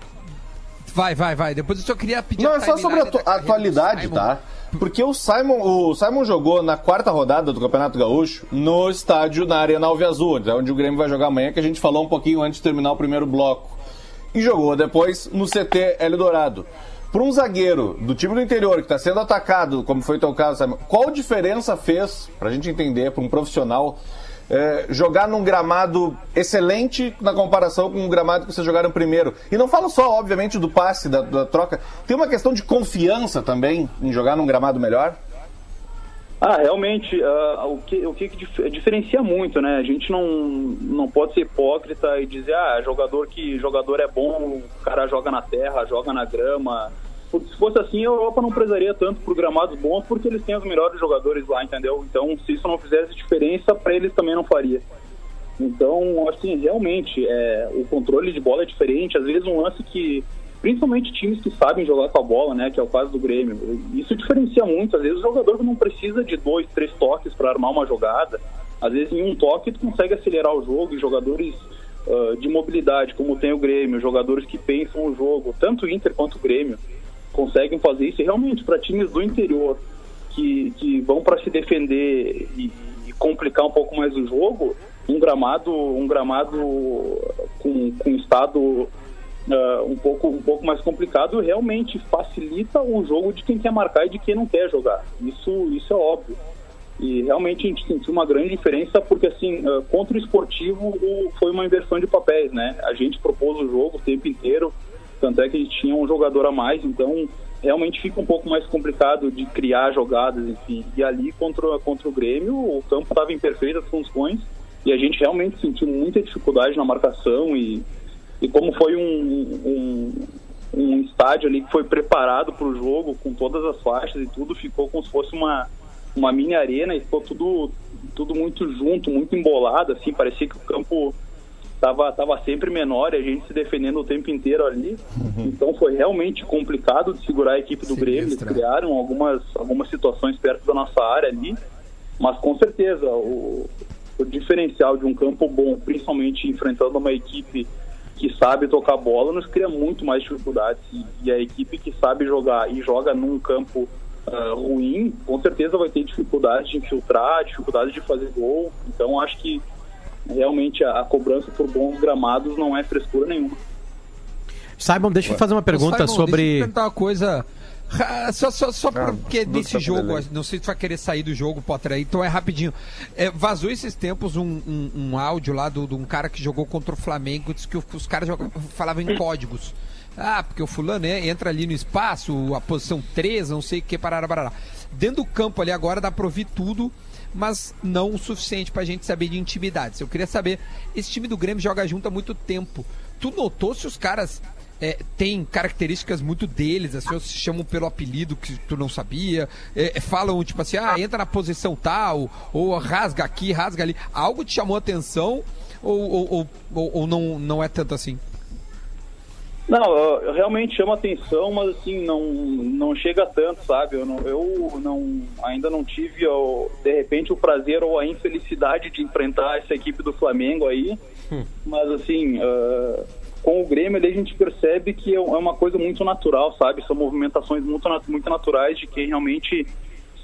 Vai, vai, vai. Depois eu só queria pedir Não, a é só sobre a, atu- do atualidade, tá? Porque o Simon, o Simon jogou na quarta rodada do Campeonato Gaúcho no estádio na Arena Alve Azul, onde o Grêmio vai jogar amanhã, que a gente falou um pouquinho antes de terminar o primeiro bloco. E jogou depois no CT Eldorado. Para um zagueiro do time do interior que está sendo atacado, como foi o teu caso, Simon, qual diferença fez, para a gente entender, para um profissional, é, jogar num gramado excelente na comparação com o gramado que vocês jogaram primeiro. E não falo só, obviamente, do passe, da, da troca. Tem uma questão de confiança também em jogar num gramado melhor? Ah, realmente, ah, o que, o que que dif- diferencia muito, né? A gente não, não pode ser hipócrita e dizer, ah, jogador que jogador é bom, o cara joga na terra, joga na grama. Se fosse assim, a Europa não prezaria tanto por gramados bons, porque eles têm os melhores jogadores lá, entendeu? Então, se isso não fizesse diferença, para eles também não faria. Então, assim, realmente, é, o controle de bola é diferente. Às vezes um lance que, principalmente times que sabem jogar com a bola, né, que é o caso do Grêmio, isso diferencia muito. Às vezes o jogador não precisa de dois, três toques para armar uma jogada. Às vezes em um toque tu consegue acelerar o jogo e jogadores ah, de mobilidade, como tem o Grêmio, jogadores que pensam o jogo, tanto o Inter quanto o Grêmio, conseguem fazer isso. E realmente, para times do interior que, que vão para se defender e, e complicar um pouco mais o jogo, um gramado, um gramado com, com estado ah, um, pouco, um pouco mais complicado realmente facilita o jogo de quem quer marcar e de quem não quer jogar. Isso, isso é óbvio. E realmente a gente sentiu uma grande diferença porque, assim, ah, contra o esportivo foi uma inversão de papéis, né? A gente propôs o jogo o tempo inteiro, tanto é que a gente tinha um jogador a mais, então realmente fica um pouco mais complicado de criar jogadas, enfim. E ali contra, contra o Grêmio, o campo estava em perfeitas funções e a gente realmente sentiu muita dificuldade na marcação e, e como foi um, um, um estádio ali que foi preparado para o jogo, com todas as faixas e tudo, ficou como se fosse uma, uma mini arena e ficou tudo, tudo muito junto, muito embolado, assim, parecia que o campo tava, tava sempre menor e a gente se defendendo o tempo inteiro ali. Então foi realmente complicado de segurar a equipe do Grêmio. Eles criaram algumas, algumas situações perto da nossa área ali, mas com certeza o, o diferencial de um campo bom, principalmente enfrentando uma equipe que sabe tocar bola, nos cria muito mais dificuldades. E, e a equipe que sabe jogar e joga num campo ah, ruim, com certeza vai ter dificuldade de infiltrar, dificuldade de fazer gol. Então acho que realmente a, a cobrança por bons gramados não é frescura nenhuma. Simon, deixa eu fazer uma pergunta Ô, Simon, Deixa eu sobre. perguntar uma coisa. Ah, Só, só, só porque nesse tá jogo, não sei se tu vai querer sair do jogo, Potter, aí, então é rapidinho. É, vazou esses tempos um, um, um áudio lá do- de um cara que jogou contra o Flamengo, disse que os caras jogavam- falavam em códigos. Ah, porque o fulano né, entra ali no espaço, a posição 3, não sei o que, parará, parará. Dentro do campo ali agora dá pra ouvir tudo, mas não o suficiente pra gente saber de intimidades. Eu queria saber, esse time do Grêmio joga junto há muito tempo. Tu notou se os caras é, têm características muito deles, assim, se chamam pelo apelido que tu não sabia, é, é, falam tipo assim, ah, entra na posição tal, ou rasga aqui, rasga ali. Algo te chamou a atenção ou, ou, ou- ou não, não é tanto assim? Não, eu- realmente chama atenção, mas assim, não, não chega tanto, sabe? Eu, não, eu não, ainda não tive, ó, de repente, o prazer ou a infelicidade de enfrentar essa equipe do Flamengo aí. Mas assim, ah, com o Grêmio ali a gente percebe que é uma coisa muito natural, sabe? São movimentações muito, muito naturais de quem realmente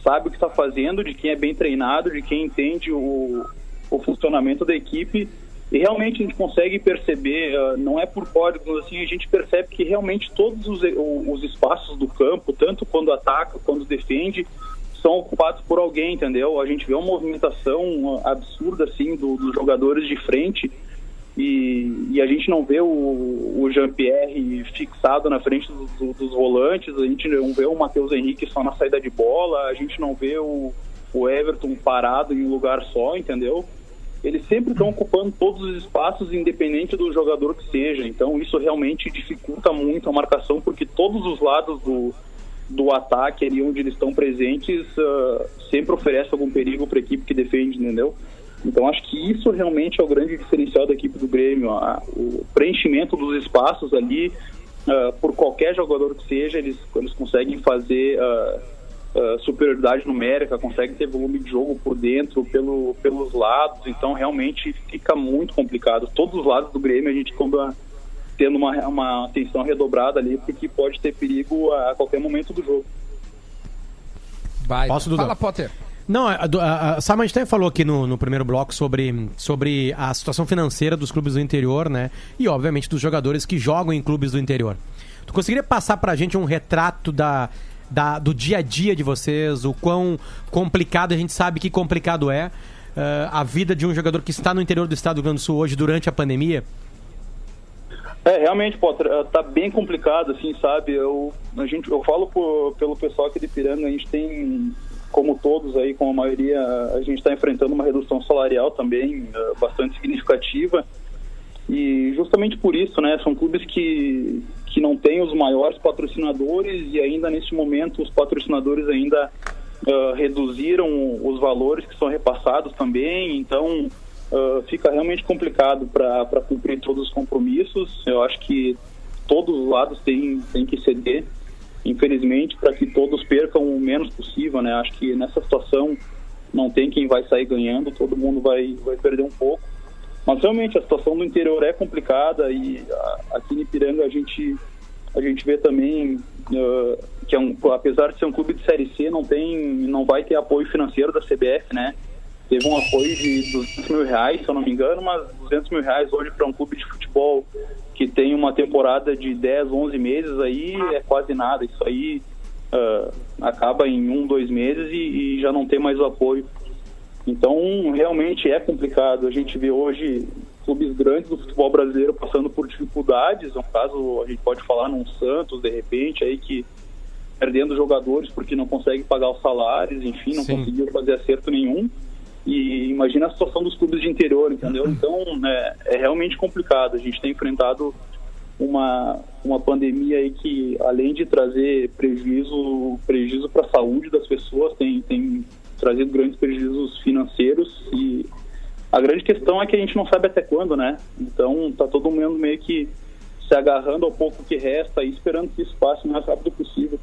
sabe o que está fazendo, de quem é bem treinado, de quem entende o, o funcionamento da equipe. E realmente a gente consegue perceber, ah, não é por códigos, assim, a gente percebe que realmente todos os, os espaços do campo, tanto quando ataca, quando defende, são ocupados por alguém, entendeu? A gente vê uma movimentação absurda, assim, do- dos jogadores de frente e, e a gente não vê o, o Jean-Pierre fixado na frente do- do- dos volantes, a gente não vê o Matheus Henrique só na saída de bola, a gente não vê o, o Everton parado em um lugar só, entendeu? Eles sempre estão ocupando todos os espaços, independente do jogador que seja. Então isso realmente dificulta muito a marcação, porque todos os lados do, do ataque ali onde eles estão presentes uh, sempre oferece algum perigo para a equipe que defende, entendeu? Então acho que isso realmente é o grande diferencial da equipe do Grêmio, a, o preenchimento dos espaços ali uh, por qualquer jogador que seja, eles, eles conseguem fazer uh, uh, superioridade numérica, conseguem ter volume de jogo por dentro, pelo, pelos lados, então realmente fica muito complicado. Todos os lados do Grêmio a gente acaba tendo uma, uma atenção redobrada ali, porque pode ter perigo a qualquer momento do jogo. Vai. Posso, Duda? Fala, Potter. Não, a, a, a até falou aqui no, no primeiro bloco sobre, sobre a situação financeira dos clubes do interior, né? E, obviamente, dos jogadores que jogam em clubes do interior. Tu conseguiria passar pra gente um retrato da, da, do dia a dia de vocês, o quão complicado, a gente sabe que complicado é, uh, a vida de um jogador que está no interior do estado do Rio Grande do Sul hoje durante a pandemia? É, realmente, Potter, eh, tá bem complicado, assim, sabe? Eu, a gente, eu falo por, pelo pessoal aqui de Piranga, a gente tem, como todos aí, como a maioria, a gente está enfrentando uma redução salarial também uh, bastante significativa. E justamente por isso, né, são clubes que, que não têm os maiores patrocinadores e ainda neste momento os patrocinadores ainda uh, reduziram os valores que são repassados também, então uh, fica realmente complicado para cumprir todos os compromissos. Eu acho que todos os lados têm, têm que ceder, infelizmente, para que todos percam o menos possível. Né? Acho que nessa situação não tem quem vai sair ganhando, todo mundo vai, vai perder um pouco. Mas realmente a situação do interior é complicada e a, aqui em Ipiranga a gente, a gente vê também uh, que é um, apesar de ser um clube de Série C, não, tem, não vai ter apoio financeiro da CBF, né? teve um apoio de 200 mil reais, se eu não me engano, mas 200 mil reais hoje para um clube de futebol que tem uma temporada de 10, 11 meses aí é quase nada. Isso aí uh, acaba em um, dois meses e, e, já não tem mais o apoio. Então, realmente é complicado. A gente vê hoje clubes grandes do futebol brasileiro passando por dificuldades. No caso, a gente pode falar num Santos, de repente, aí que perdendo jogadores porque não consegue pagar os salários, enfim, não Sim. conseguiu fazer acerto nenhum. E imagina a situação dos clubes de interior, entendeu? Então é, é realmente complicado. A gente tem enfrentado uma, uma pandemia aí que, além de trazer prejuízo prejuízo para a saúde das pessoas, tem, tem trazido grandes prejuízos financeiros e a grande questão é que a gente não sabe até quando, né? Então tá todo mundo meio que se agarrando ao pouco que resta e esperando que isso passe o mais rápido possível.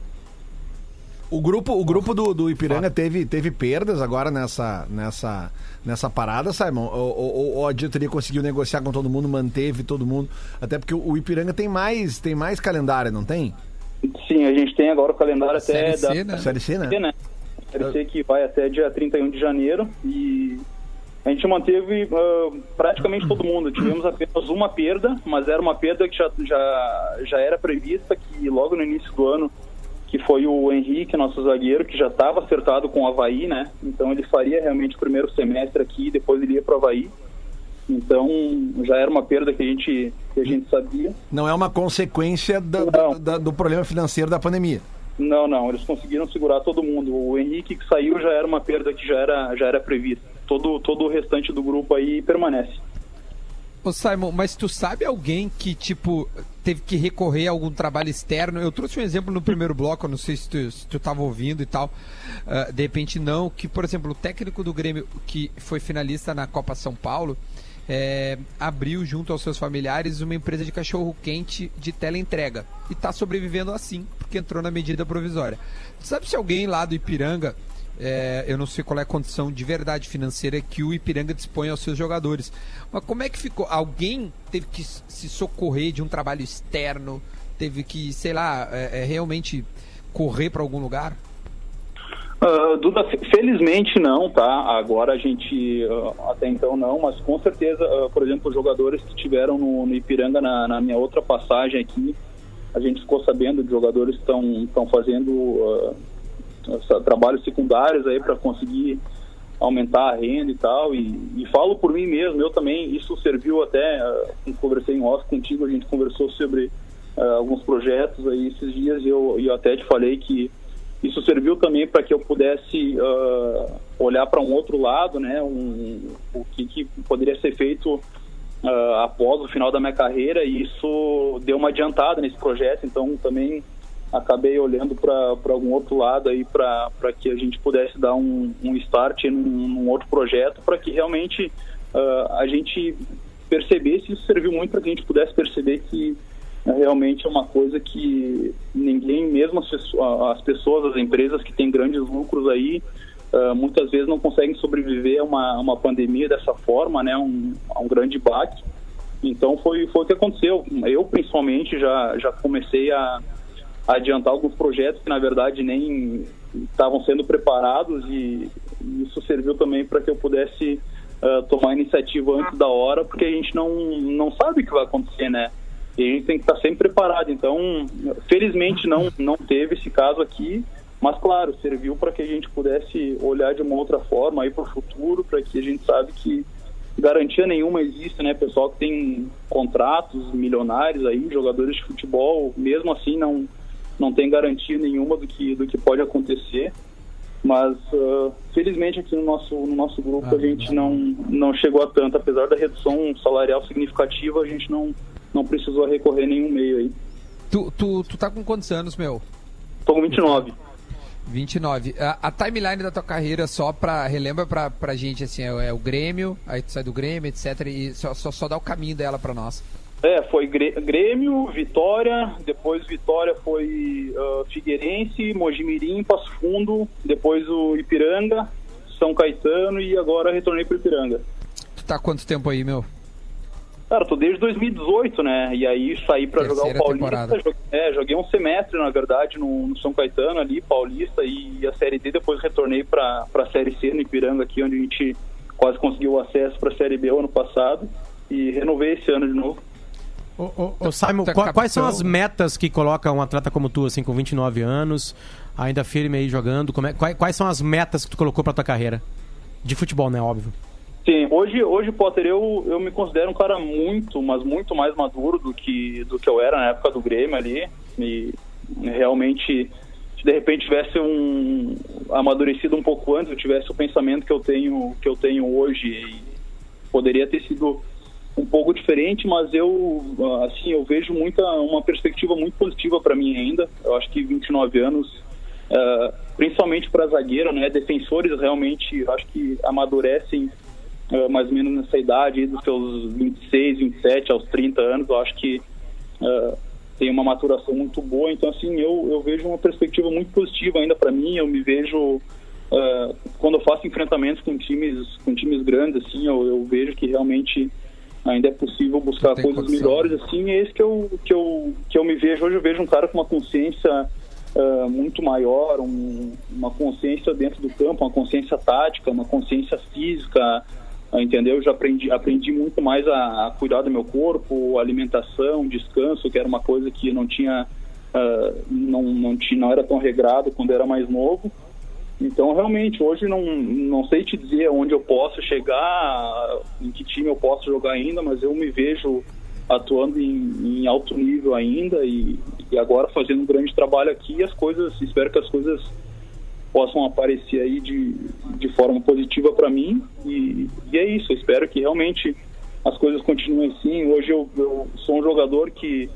O grupo, o grupo do, do Ipiranga teve, teve perdas agora nessa, nessa, nessa parada, Simon? Ou, ou, ou, a diretoria conseguiu negociar com todo mundo, manteve todo mundo? Até porque o Ipiranga tem mais, tem mais calendário, não tem? Sim, a gente tem agora o calendário até Série da né? Série C, né? né? Série C que vai até dia 31 de janeiro e a gente manteve uh, praticamente todo mundo. Tivemos apenas uma perda, mas era uma perda que já, já, já era prevista, que logo no início do ano que foi o Henrique, nosso zagueiro, que já estava acertado com o Havaí, né? Então ele faria realmente o primeiro semestre aqui, depois ele ia para o Havaí. Então já era uma perda que a gente, que a gente sabia. Não é uma consequência da, da, do problema financeiro da pandemia. Não, não, eles conseguiram segurar todo mundo. O Henrique que saiu já era uma perda que já era, já era prevista. Todo, todo o restante do grupo aí permanece. Ô Simon, mas tu sabe alguém que, tipo, teve que recorrer a algum trabalho externo? Eu trouxe um exemplo no primeiro bloco, não sei se tu, se tu tava ouvindo e tal. Uh, de repente não, que, por exemplo, o técnico do Grêmio, que foi finalista na Copa São Paulo, é, abriu junto aos seus familiares uma empresa de cachorro-quente de teleentrega. E está sobrevivendo assim, porque entrou na medida provisória. Sabe se alguém lá do Ipiranga é, eu não sei qual é a condição de verdade financeira que o Ipiranga dispõe aos seus jogadores. Mas como é que ficou? Alguém teve que se socorrer de um trabalho externo? Teve que, sei lá, é, é, realmente correr para algum lugar? Uh, Duda, felizmente não, tá? Agora a gente, uh, até então não, mas com certeza, uh, por exemplo, os jogadores que tiveram no, no Ipiranga na, na, minha outra passagem aqui, a gente ficou sabendo de jogadores que estão fazendo trabalhos secundários aí para conseguir aumentar a renda e tal. E, e, falo por mim mesmo, eu também, isso serviu até, uh, conversei em off contigo, a gente conversou sobre uh, alguns projetos aí esses dias e eu, eu até te falei que isso serviu também para que eu pudesse uh, olhar para um outro lado, né, um, o que, que poderia ser feito após o final da minha carreira e isso deu uma adiantada nesse projeto, então também acabei olhando para algum outro lado aí para que a gente pudesse dar um, um start num, num outro projeto para que realmente uh, a gente percebesse, isso serviu muito para que a gente pudesse perceber que uh, realmente é uma coisa que ninguém, mesmo as, as pessoas, as empresas que têm grandes lucros aí, uh, muitas vezes não conseguem sobreviver a uma, uma pandemia dessa forma, né, um, um grande baque. Então foi, foi o que aconteceu. Eu, principalmente, já, já comecei a adiantar alguns projetos que, na verdade, nem estavam sendo preparados e isso serviu também para que eu pudesse uh, tomar iniciativa antes da hora, porque a gente não, não sabe o que vai acontecer, né? E a gente tem que estar sempre preparado. Então, felizmente não, não teve esse caso aqui, mas claro, serviu para que a gente pudesse olhar de uma outra forma aí para o futuro, para que a gente sabe que garantia nenhuma existe, né? Pessoal que tem contratos milionários aí, jogadores de futebol, mesmo assim não não tem garantia nenhuma do que do que pode acontecer. Mas uh, felizmente aqui no nosso no nosso grupo ah, a gente não não chegou a tanto, apesar da redução salarial significativa, a gente não não precisou recorrer nenhum meio aí. Tu, tu, tu tá com quantos anos, meu? Tô com 29. 29. A, a, timeline da tua carreira, só pra. Relembra pra, pra gente, assim, é, é, o Grêmio, aí tu sai do Grêmio, etc. E só, só, só dá o caminho dela pra nós. É, foi Grêmio, Vitória, depois Vitória foi uh, Figueirense, Mojimirim, Passo Fundo, depois o Ipiranga, São Caetano e agora retornei pro Ipiranga. Tu tá quanto tempo aí, meu? Cara, tô desde 2018, né? E aí saí para jogar o Paulista. Joguei, é, joguei um semestre, na verdade, no, no, São Caetano ali, Paulista, e a Série D. Depois retornei para a Série C no Ipiranga, aqui, onde a gente quase conseguiu o acesso para a Série B ano passado. E renovei esse ano de novo. Ô, ô, ô Simon, tá qual, quais são as metas que coloca um atleta como tu, assim, com 29 anos, ainda firme aí jogando? É, quais, quais são as metas que tu colocou para tua carreira? De futebol, né? Óbvio. Sim, hoje, hoje Potter, eu, eu me considero um cara muito, mas muito mais maduro do que, do que eu era na época do Grêmio ali. E realmente, se de repente tivesse um amadurecido um pouco antes, eu tivesse o pensamento que eu tenho, que eu tenho hoje, poderia ter sido um pouco diferente, mas eu assim eu vejo muita uma perspectiva muito positiva para mim ainda. Eu acho que 29 anos, uh, principalmente para zagueiro, né, defensores realmente acho que amadurecem uh, mais ou menos nessa idade, dos seus 26, 27 aos 30 anos, eu acho que uh, tem uma maturação muito boa. Então, assim, eu, eu vejo uma perspectiva muito positiva ainda para mim. Eu me vejo, quando eu faço enfrentamentos com times, com times grandes, assim, eu, eu vejo que realmente ainda é possível buscar coisas condição. melhores, assim, é esse que eu, que, eu, que eu me vejo. Hoje eu vejo um cara com uma consciência Uh, muito maior, um, uma consciência dentro do campo, uma consciência tática, uma consciência física, entendeu? Eu já aprendi, aprendi muito mais a, a, cuidar do meu corpo, alimentação, descanso, que era uma coisa que não tinha, uh, não, não, tinha, não era tão regrado quando era mais novo. Então, realmente, hoje não, não sei te dizer onde eu posso chegar, em que time eu posso jogar ainda, mas eu me vejo atuando em, em alto nível ainda e, e agora fazendo um grande trabalho aqui. As coisas, espero que as coisas possam aparecer aí de, de forma positiva para mim. E, e, é isso, eu espero que realmente as coisas continuem assim. Hoje eu, eu sou um jogador que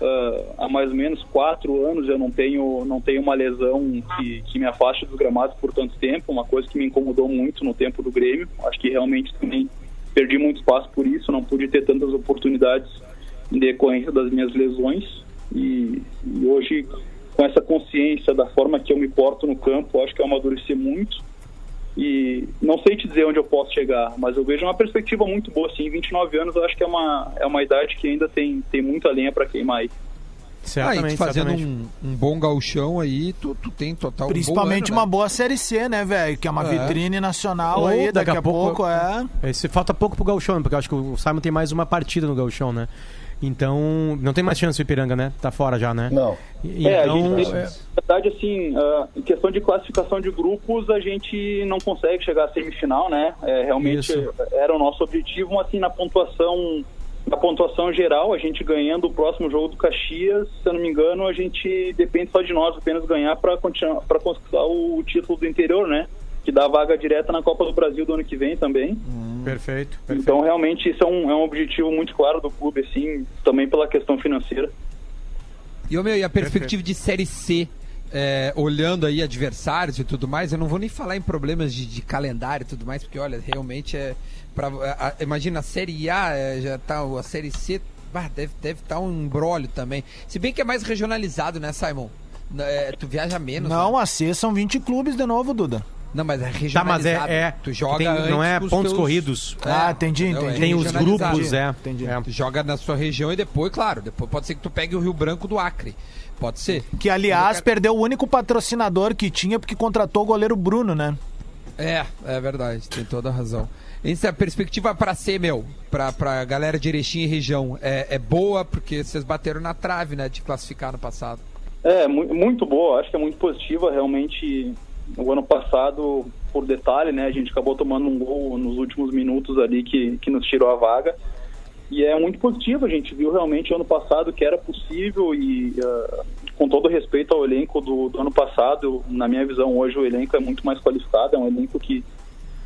uh, há mais ou menos quatro anos eu não tenho, não tenho uma lesão que, que me afaste dos gramados por tanto tempo, uma coisa que me incomodou muito no tempo do Grêmio. Acho que realmente também perdi muito espaço por isso, não pude ter tantas oportunidades em decorrência das minhas lesões. E, e hoje com essa consciência da forma que eu me porto no campo, acho que eu amadureci muito. E não sei te dizer onde eu posso chegar, mas eu vejo uma perspectiva muito boa, assim, 29 anos eu acho que é uma, é uma idade que ainda tem, tem muita lenha para queimar aí. Certamente, ah, fazendo um, um, bom gauchão aí, tu, tu tem total Principalmente um ano, uma né? boa Série C, né, velho? Que é uma é. vitrine nacional Ou aí, daqui, daqui a pouco, pouco é... é... Se falta pouco pro gauchão, porque eu acho que o Simon tem mais uma partida no gauchão, né? Então, não tem mais chance o Ipiranga, né? Tá fora já, né? Não. Então, é, gente, é... na verdade, assim, uh, em questão de classificação de grupos, a gente não consegue chegar à semifinal, né? É, realmente Isso. era o nosso objetivo, mas assim, na pontuação na pontuação geral, a gente ganhando o próximo jogo do Caxias, se eu não me engano, a gente depende só de nós apenas ganhar para continuar para conquistar o título do interior, né? que dá vaga direta na Copa do Brasil do ano que vem também. Hum, perfeito, perfeito, Então, realmente, isso é um, é um objetivo muito claro do clube, assim, também pela questão financeira. E, meu, e a perspectiva de Série C, é, olhando aí adversários e tudo mais, eu não vou nem falar em problemas de, de calendário e tudo mais, porque, olha, realmente é... Pra, a- a- imagina, a Série A é, já tá... A Série C bah, deve estar deve tá um embrólio também. Se bem que é mais regionalizado, né, Simon? É, tu viaja menos. Não, né? a C são 20 clubes de novo, Duda. Não, mas é Tá, regionalizado. mas é. é Tu joga tem- antes não é pontos teus- corridos. É, Ah, entendi, entendi. Tem os grupos, é. Entendi. É. Tu joga na sua região e depois, claro, depois pode ser que tu pegue o Rio Branco do Acre. Pode ser. Que, aliás, perdeu o único patrocinador que tinha porque contratou o goleiro Bruno, né? É, é verdade, tem toda a razão. Essa perspectiva para ser, meu, pra, pra galera de Erechim e região, é, é boa porque vocês bateram na trave, né, de classificar no passado. É, mu- muito boa, acho que é muito positiva. Realmente, o ano passado, por detalhe, né, a gente acabou tomando um gol nos últimos minutos ali que, que nos tirou a vaga. E é muito positivo, a gente viu realmente ano passado que era possível e, ah, com todo respeito ao elenco do, do ano passado, na minha visão, hoje o elenco é muito mais qualificado, é um elenco que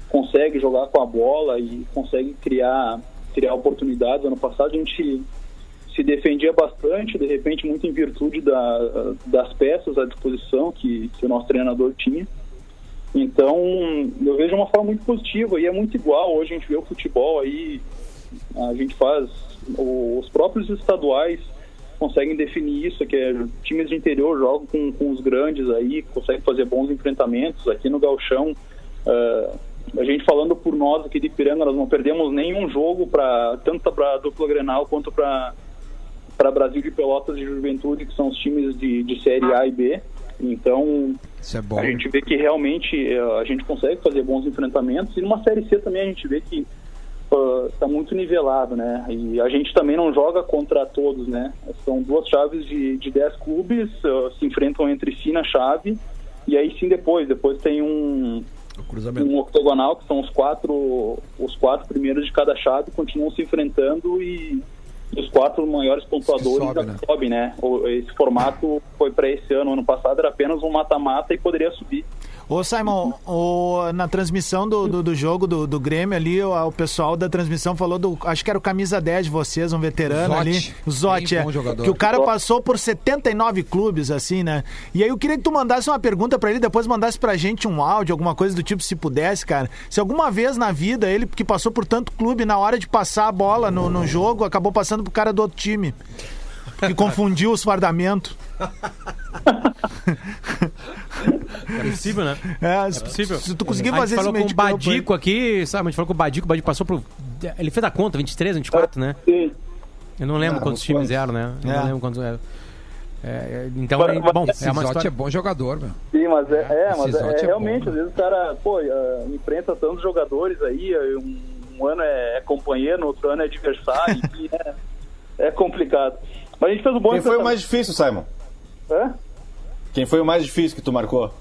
consegue jogar com a bola e consegue criar, criar oportunidades. Ano passado a gente se defendia bastante, de repente muito em virtude da, das peças à disposição que, que o nosso treinador tinha. Então, eu vejo uma forma muito positiva e é muito igual. Hoje a gente vê o futebol aí, a gente faz, os próprios estaduais conseguem definir isso, que é times de interior jogam com, com os grandes aí, conseguem fazer bons enfrentamentos. Aqui no Galchão, ah, a gente falando por nós aqui de Piranga, nós não perdemos nenhum jogo para tanto para dupla Grenal quanto para para Brasil de Pelotas e Juventude, que são os times de, de Série A e B. Então, é a gente vê que realmente eh, a gente consegue fazer bons enfrentamentos. E numa Série C também a gente vê que está muito nivelado, né? E a gente também não joga contra todos, né? São duas chaves de, de 10 clubes, ah, se enfrentam entre si na chave. E aí sim depois, depois tem um, um octogonal, que são os quatro, os quatro primeiros de cada chave, continuam se enfrentando e quatro maiores pontuadores sobe, né? sobem, né? Esse formato foi para esse ano. Ano passado era apenas um mata-mata e poderia subir. Ô, Simon, o- na transmissão do, do, do jogo do, do Grêmio ali, o, o pessoal da transmissão falou do. Acho que era o camisa 10 de vocês, um veterano Zotti. ali. O Zotti, é. Que o cara passou por 79 clubes, assim, né? E aí eu queria que tu mandasse uma pergunta pra ele, depois mandasse pra gente um áudio, alguma coisa do tipo, se pudesse, cara. Se alguma vez na vida ele, que passou por tanto clube, na hora de passar a bola no, no jogo, acabou passando pro cara do outro time. Que confundiu os fardamentos. É possível, né? É, se, possível. se tu conseguir a fazer gente falou esse com o Badico aqui, sabe? A gente falou com o Badico, o Badico passou pro. Ele fez a conta, 23, 24, né? Sim. Eu não lembro Ah, quantos uns times quantos. eram, né? Eu É. não lembro quantos eram. É, é, então, Mas- é, mas bom, esse é uma história. é bom jogador, meu. Sim, mas é, é, mas esse é, Zotti é realmente, bom, às vezes o cara, pô, eh, enfrenta tantos jogadores aí, eh, um, um ano é, é companheiro, no outro ano é adversário, enfim, é, é complicado. Mas a gente fez um bom Quem foi o mais difícil, Simon? Hã? Quem foi o mais difícil que tu marcou?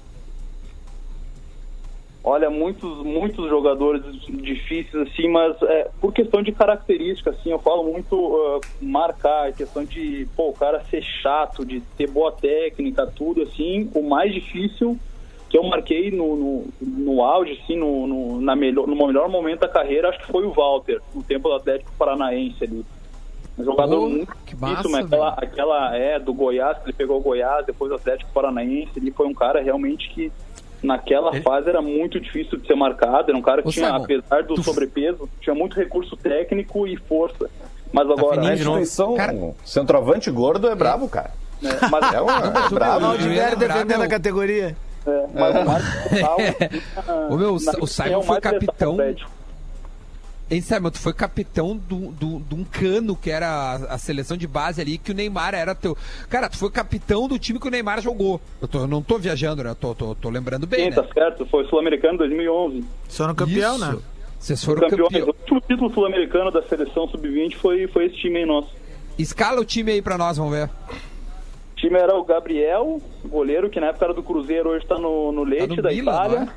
Olha, muitos, muitos jogadores difíceis, assim, mas é, por questão de característica, assim, eu falo muito ah, marcar, questão de, pô, o cara ser chato, de ter boa técnica, tudo, assim, o mais difícil que eu marquei no, no, no auge, assim, no, no, na melhor, no melhor momento da carreira, acho que foi o Walter, no tempo do Atlético Paranaense ali. Um jogador Pô, muito que difícil, massa, mas aquela, velho. aquela é do Goiás, que ele pegou o Goiás, depois o Atlético Paranaense, ele foi um cara realmente que naquela Ele- fase era muito difícil de ser marcado, era um cara que Ô, tinha, Simon, apesar do tu- sobrepeso, tinha muito recurso técnico e força. Mas agora, fininho Na de novo. instituição, Cara- centroavante gordo é bravo, cara. mas, É, um, é tu bravo. viu, Valdir Eu ia Velho lembrar, defendendo a categoria. é, mas o Marcos Total, Ô, meu, na- o Simon é o foi capitão- Atlético. Hein, Simon, tu foi capitão do- do- de um cano que era a, a seleção de base ali, que o Neymar era teu. Cara, tu foi capitão do time que o Neymar jogou. Eu, tô- eu não tô viajando, né? Eu tô, tô, tô lembrando bem, Sim, né? tá certo, foi sul-americano em 2011. Só no campeão, Isso. né? Vocês foram Campeões. campeão. O último título sul-americano da seleção sub-20 foi, foi esse time aí nosso. Escala o time aí pra nós, vamos ver. O time era o Gabriel, goleiro, que na época era do Cruzeiro, hoje está no, no Tá Leite, no da Milan, Itália. é?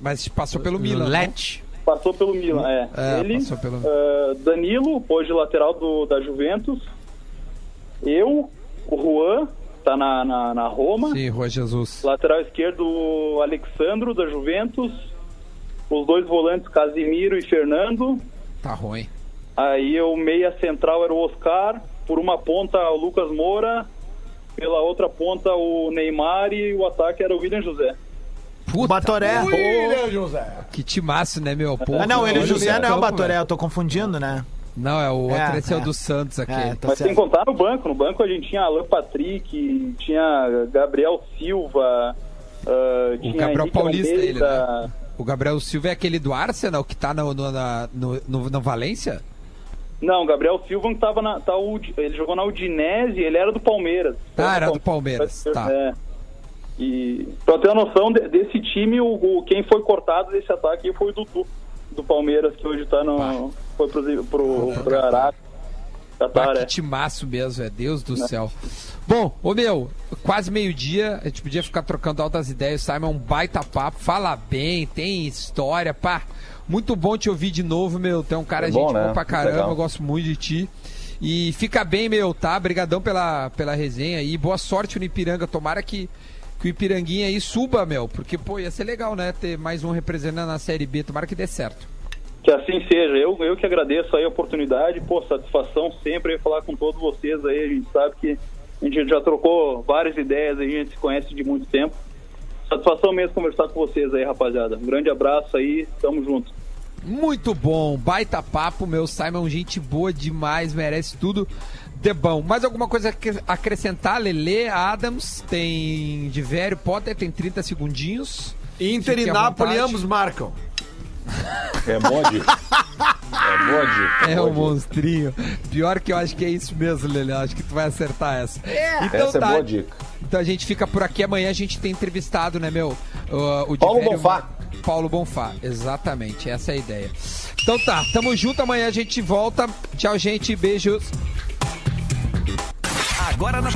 Mas passou pelo Milan. não? Passou pelo Milan, é. É, Ele, pelo- ah, Danilo, hoje lateral do, da Juventus. Eu, o Juan, tá na, na, na Roma. Sim, Rua Jesus. Lateral esquerdo, o Alexandro, da Juventus. Os dois volantes, Casimiro e Fernando. Tá ruim. Aí o meia central era o Oscar. Por uma ponta, o Lucas Moura. Pela outra ponta, o Neymar e o ataque era o William José. Puta, Batoré. William José. Que timaço, né, meu? Pô, Ah, não, ele José o não é o Batoré, velho. eu tô confundindo, né? Não, é o outro, É, esse é, o é. do Santos aqui. É, tá Mas sem certo. contar no banco. No banco a gente tinha Alan Patrick, tinha Gabriel Silva, ah, tinha Gabriel Henrique Paulista, ele, Almeida. O Gabriel Silva é aquele do Arsenal que tá no, no, na- no, no- no Valência? Não, Gabriel Silva que tava na. Tá, ele jogou na Udinese, ele era do Palmeiras. Ah, era do Palmeiras, tá. É. E pra ter uma noção de- desse time, o, o- quem foi cortado desse ataque foi o Dudu, do Palmeiras, que hoje tá no. Vai. Foi pro, pro, pro Arábia. Ah, Qatar, que é. timaço mesmo, é Deus do céu. Bom, ô meu, quase meio-dia, a gente podia ficar trocando altas ideias. O Simon é um baita papo, fala bem, tem história, pá. Muito bom te ouvir de novo, meu. Tem um cara É gente bom, né? bom pra caramba, Legal. eu gosto muito de ti. E fica bem, meu, tá? Obrigadão pela, pela resenha aí. Boa sorte no Ipiranga. Tomara que, que o Ipiranguinha aí suba, meu. Porque, pô, ia ser legal, né? Ter mais um representando na Série B. Tomara que dê certo. Que assim seja. Eu, eu que agradeço aí a oportunidade. Pô, satisfação sempre falar com todos vocês aí. A gente sabe que a gente já trocou várias ideias aí, a gente se conhece de muito tempo. Satisfação mesmo conversar com vocês aí, rapaziada. Um grande abraço aí, tamo junto. Muito bom, baita papo, meu Simon, gente boa demais, merece tudo de bom. Mais alguma coisa a acrescentar, Lele, Adams, tem de Vério, Potter, tem 30 segundinhos. Inter e Fique Napoli ambos marcam. É dica. É boa dica. É boa um monstrinho. Pior que eu acho que é isso mesmo, Lele. Acho que tu vai acertar essa. Então Essa é tá. boa dica. Então a gente fica por aqui. Amanhã a gente tem entrevistado, né, meu? O, o Paulo Diverio- Bonfá. Paulo Bonfá, exatamente. Essa é a ideia. Então tá, tamo junto. Amanhã a gente volta. Tchau, gente. Beijos. Agora na